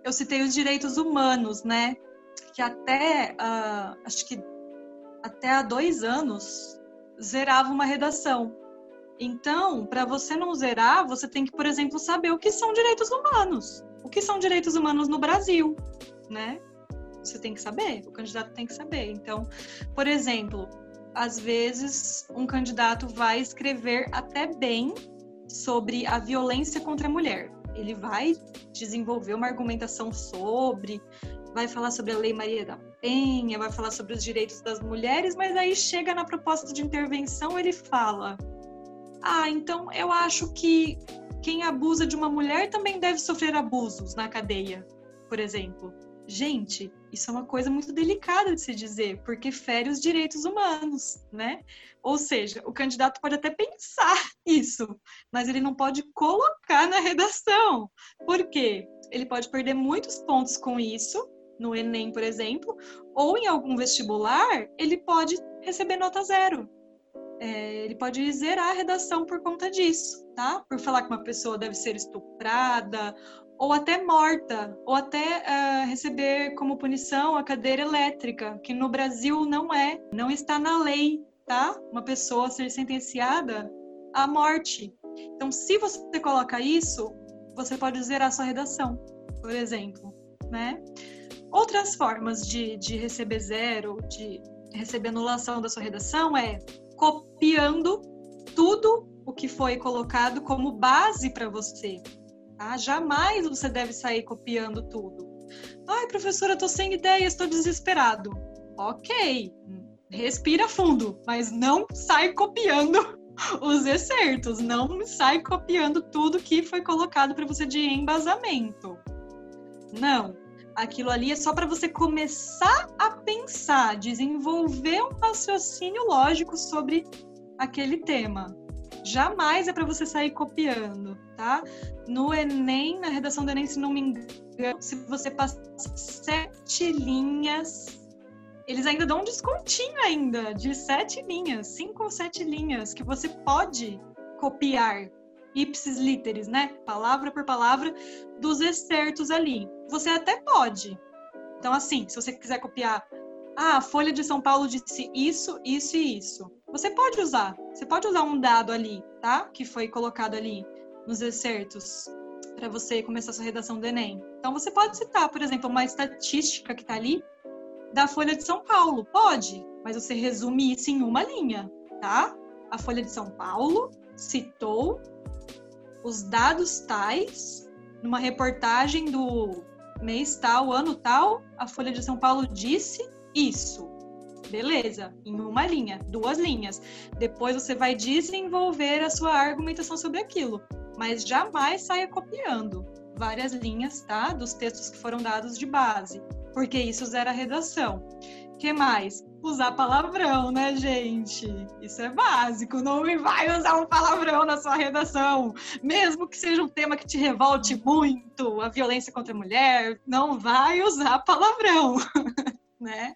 eu citei os direitos humanos, né? Que até, uh, acho que até há dois anos, zerava uma redação. Então, para você não zerar, você tem que, por exemplo, saber o que são direitos humanos. O que são direitos humanos no Brasil, né? Você tem que saber, o candidato tem que saber. Então, por exemplo, às vezes um candidato vai escrever até bem sobre a violência contra a mulher ele vai desenvolver uma argumentação sobre, vai falar sobre a Lei Maria da Penha, vai falar sobre os direitos das mulheres, mas aí chega na proposta de intervenção, ele fala: "Ah, então eu acho que quem abusa de uma mulher também deve sofrer abusos na cadeia", por exemplo. Gente, isso é uma coisa muito delicada de se dizer, porque fere os direitos humanos, né? Ou seja, o candidato pode até pensar isso, mas ele não pode colocar na redação. Por quê? Ele pode perder muitos pontos com isso, no Enem, por exemplo, ou em algum vestibular, ele pode receber nota zero. É, ele pode zerar a redação por conta disso, tá? Por falar que uma pessoa deve ser estuprada ou até morta, ou até uh, receber como punição a cadeira elétrica, que no Brasil não é, não está na lei, tá? Uma pessoa ser sentenciada à morte. Então, se você coloca isso, você pode zerar sua redação, por exemplo, né? Outras formas de, de receber zero, de receber anulação da sua redação é copiando tudo o que foi colocado como base para você. Tá? Jamais você deve sair copiando tudo. Ai, professora, estou sem ideia, estou desesperado. Ok, respira fundo, mas não sai copiando os excertos, não sai copiando tudo que foi colocado para você de embasamento. Não, aquilo ali é só para você começar a pensar, desenvolver um raciocínio lógico sobre aquele tema. Jamais é para você sair copiando, tá? No Enem, na redação do Enem, se não me engano, se você passar sete linhas eles ainda dão um descontinho ainda de sete linhas, cinco ou sete linhas que você pode copiar ipsis literis, né? Palavra por palavra dos excertos ali. Você até pode. Então, assim, se você quiser copiar, ah, a Folha de São Paulo disse isso, isso e isso. Você pode usar. Você pode usar um dado ali, tá? Que foi colocado ali nos excertos para você começar sua redação do Enem. Então, você pode citar, por exemplo, uma estatística que está ali da Folha de São Paulo. Pode, mas você resume isso em uma linha, tá? A Folha de São Paulo citou os dados tais numa reportagem do mês tal, ano tal, a Folha de São Paulo disse isso. Beleza, em uma linha, duas linhas. Depois você vai desenvolver a sua argumentação sobre aquilo, mas jamais saia copiando várias linhas, tá? Dos textos que foram dados de base, porque isso zera a redação. que mais? Usar palavrão, né, gente? Isso é básico. Não vai usar um palavrão na sua redação, mesmo que seja um tema que te revolte muito, a violência contra a mulher. Não vai usar palavrão, né?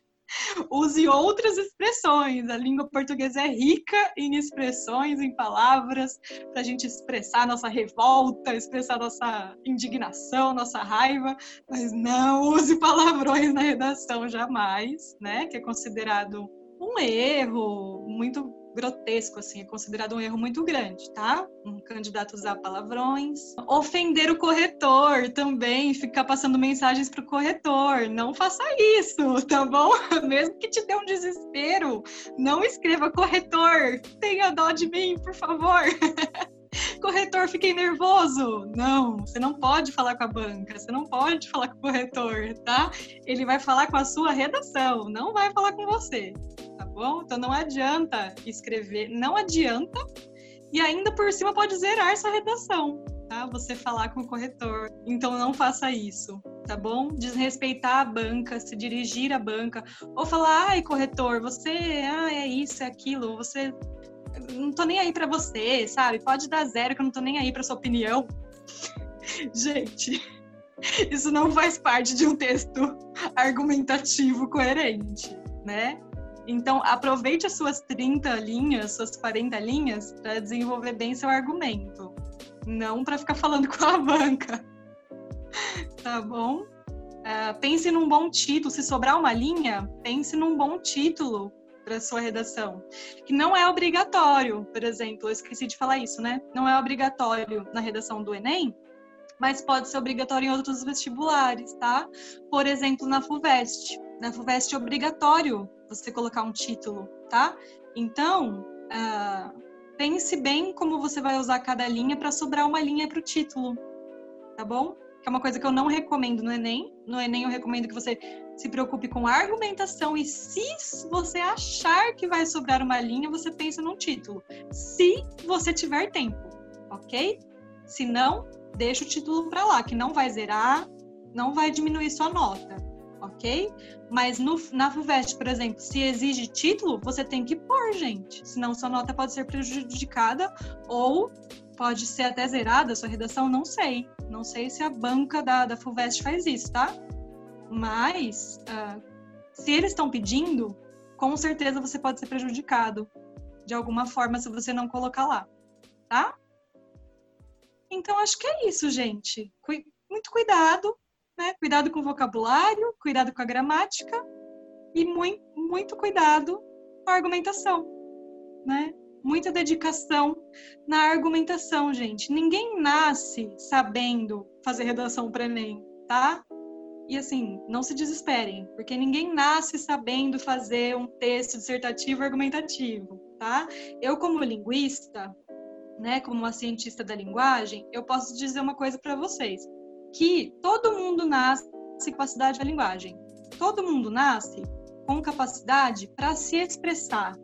Use outras expressões. A língua portuguesa é rica em expressões, em palavras, para a gente expressar nossa revolta, expressar nossa indignação, nossa raiva, mas não use palavrões na redação jamais, né? Que é considerado um erro muito grotesco, assim, é considerado um erro muito grande, tá? Um candidato usar palavrões. Ofender o corretor também, ficar passando mensagens pro corretor. Não faça isso, tá bom? Mesmo que te dê um desespero, não escreva corretor, tenha dó de mim, por favor. corretor, fiquei nervoso. Não, você não pode falar com a banca, você não pode falar com o corretor, tá? Ele vai falar com a sua redação, não vai falar com você bom? Então não adianta escrever, não adianta, e ainda por cima pode zerar sua redação, tá? Você falar com o corretor. Então não faça isso, tá bom? Desrespeitar a banca, se dirigir à banca, ou falar, ai, corretor, você, ah, é isso, é aquilo, você. Não tô nem aí para você, sabe? Pode dar zero que eu não tô nem aí para sua opinião. Gente, isso não faz parte de um texto argumentativo coerente, né? Então, aproveite as suas 30 linhas, suas 40 linhas, para desenvolver bem seu argumento. Não para ficar falando com a banca. tá bom? Uh, pense num bom título. Se sobrar uma linha, pense num bom título para sua redação. Que não é obrigatório, por exemplo, eu esqueci de falar isso, né? Não é obrigatório na redação do Enem, mas pode ser obrigatório em outros vestibulares, tá? Por exemplo, na FUVEST. Na FUVEST é obrigatório você colocar um título, tá? Então, uh, pense bem como você vai usar cada linha para sobrar uma linha para o título, tá bom? Que é uma coisa que eu não recomendo no Enem. No Enem eu recomendo que você se preocupe com a argumentação e se você achar que vai sobrar uma linha, você pensa num título. Se você tiver tempo, ok? Se não, deixa o título para lá, que não vai zerar, não vai diminuir sua nota ok? Mas no, na FUVEST, por exemplo, se exige título, você tem que pôr, gente. Senão sua nota pode ser prejudicada ou pode ser até zerada sua redação, não sei. Não sei se a banca da, da FUVEST faz isso, tá? Mas, uh, se eles estão pedindo, com certeza você pode ser prejudicado de alguma forma se você não colocar lá, tá? Então, acho que é isso, gente. Muito cuidado né? Cuidado com o vocabulário, cuidado com a gramática e muito, muito cuidado com a argumentação, né? Muita dedicação na argumentação, gente. Ninguém nasce sabendo fazer redação para Enem, tá? E assim, não se desesperem, porque ninguém nasce sabendo fazer um texto dissertativo argumentativo, tá? Eu como linguista, né, como uma cientista da linguagem, eu posso dizer uma coisa para vocês que todo mundo nasce com capacidade da linguagem. Todo mundo nasce com capacidade para se expressar,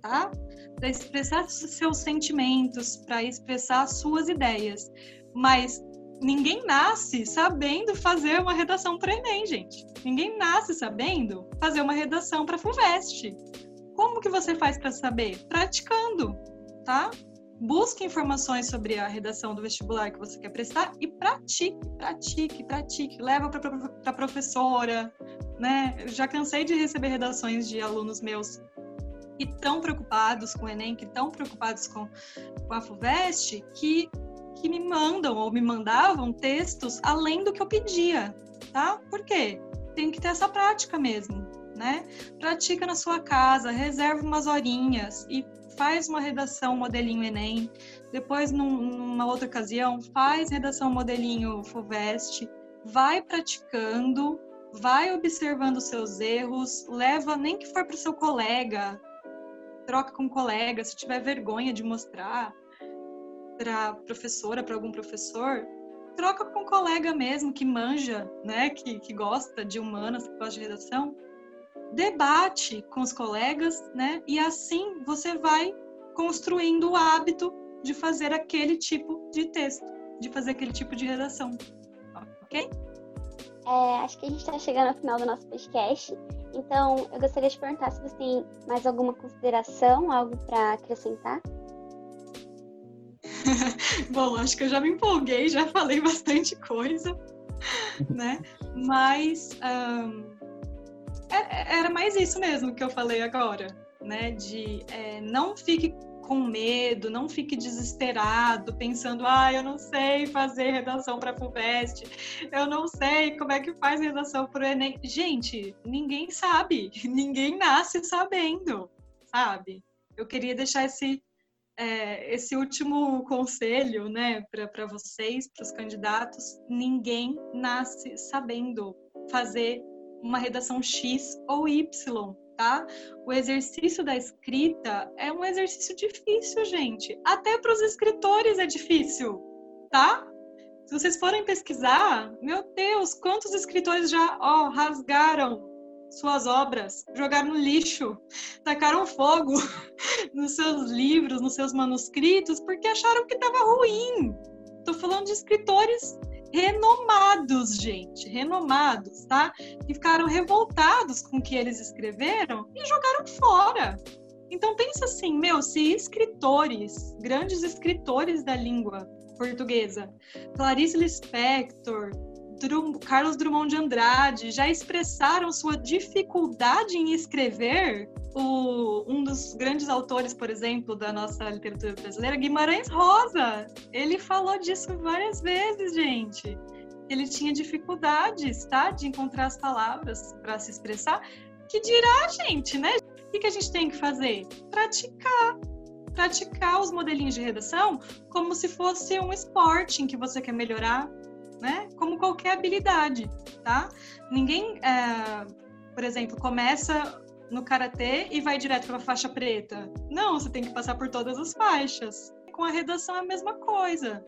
tá? Para expressar seus sentimentos, para expressar suas ideias. Mas ninguém nasce sabendo fazer uma redação para Enem, gente. Ninguém nasce sabendo fazer uma redação para FUVEST. Como que você faz para saber? Praticando, tá? Busque informações sobre a redação do vestibular que você quer prestar e pratique, pratique, pratique. Leva para a professora, né? Eu já cansei de receber redações de alunos meus que estão preocupados com o Enem, que estão preocupados com, com a FUVEST, que, que me mandam ou me mandavam textos além do que eu pedia, tá? Por quê? Tem que ter essa prática mesmo, né? Pratica na sua casa, reserva umas horinhas e faz uma redação modelinho Enem. Depois, num, numa outra ocasião, faz redação modelinho FUVEST. Vai praticando, vai observando seus erros, leva nem que for para o seu colega, troca com um colega, se tiver vergonha de mostrar para professora, para algum professor, troca com um colega mesmo que manja, né, que, que gosta de humanas, que gosta de redação, debate com os colegas, né, e assim você vai construindo o hábito de fazer aquele tipo de texto, de fazer aquele tipo de redação, ok? É, acho que a gente está chegando ao final do nosso podcast. Então, eu gostaria de perguntar se você tem mais alguma consideração, algo para acrescentar. Bom, acho que eu já me empolguei, já falei bastante coisa, né? Mas um, era mais isso mesmo que eu falei agora, né? De é, não fique com medo, não fique desesperado, pensando, ah, eu não sei fazer redação para a FUVEST, eu não sei como é que faz redação para o Enem. Gente, ninguém sabe, ninguém nasce sabendo, sabe? Eu queria deixar esse, é, esse último conselho, né, para vocês, para os candidatos: ninguém nasce sabendo fazer uma redação X ou Y tá? O exercício da escrita é um exercício difícil, gente. Até para os escritores é difícil, tá? Se vocês forem pesquisar, meu Deus, quantos escritores já ó, rasgaram suas obras, jogaram no lixo, tacaram fogo nos seus livros, nos seus manuscritos, porque acharam que estava ruim. Estou falando de escritores renomados, gente, renomados, tá? Que ficaram revoltados com o que eles escreveram e jogaram fora. Então pensa assim, meu, se escritores, grandes escritores da língua portuguesa, Clarice Lispector, Drum, Carlos Drummond de Andrade já expressaram sua dificuldade em escrever, o, um dos grandes autores, por exemplo, da nossa literatura brasileira, Guimarães Rosa. Ele falou disso várias vezes, gente. Ele tinha dificuldades, tá? De encontrar as palavras para se expressar. Que dirá, gente, né? O que, que a gente tem que fazer? Praticar praticar os modelinhos de redação como se fosse um esporte em que você quer melhorar, né? Como qualquer habilidade, tá? Ninguém, é, por exemplo, começa no karatê e vai direto para a faixa preta. Não, você tem que passar por todas as faixas. Com a redação é a mesma coisa.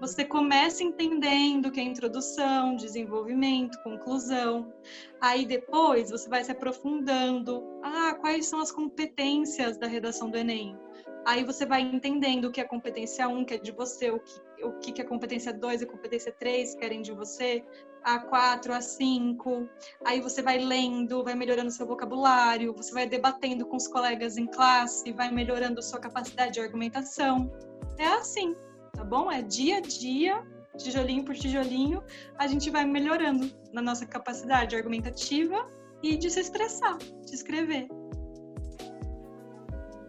Você começa entendendo que é introdução, desenvolvimento, conclusão. Aí depois você vai se aprofundando. Ah, quais são as competências da redação do Enem? Aí você vai entendendo o que é competência 1, que é de você, o que, o que é competência 2 e competência 3 querem de você, a 4, a 5. Aí você vai lendo, vai melhorando seu vocabulário, você vai debatendo com os colegas em classe, vai melhorando sua capacidade de argumentação. É assim, tá bom? É dia a dia, tijolinho por tijolinho, a gente vai melhorando na nossa capacidade argumentativa e de se expressar, de escrever.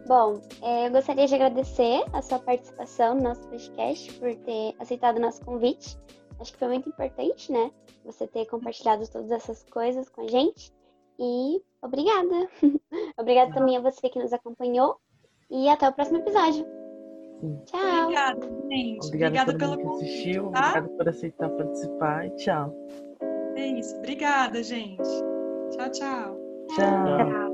Bom, é, eu gostaria de agradecer a sua participação no nosso podcast, por ter aceitado o nosso convite. Acho que foi muito importante, né? Você ter compartilhado todas essas coisas com a gente. E obrigada. obrigada também a você que nos acompanhou. E até o próximo episódio. Sim. Tchau. Obrigada, gente. Obrigada, obrigada pelo convite. assistiu, tá? Obrigada por aceitar participar e tchau. É isso. Obrigada, gente. Tchau, tchau. Tchau. tchau.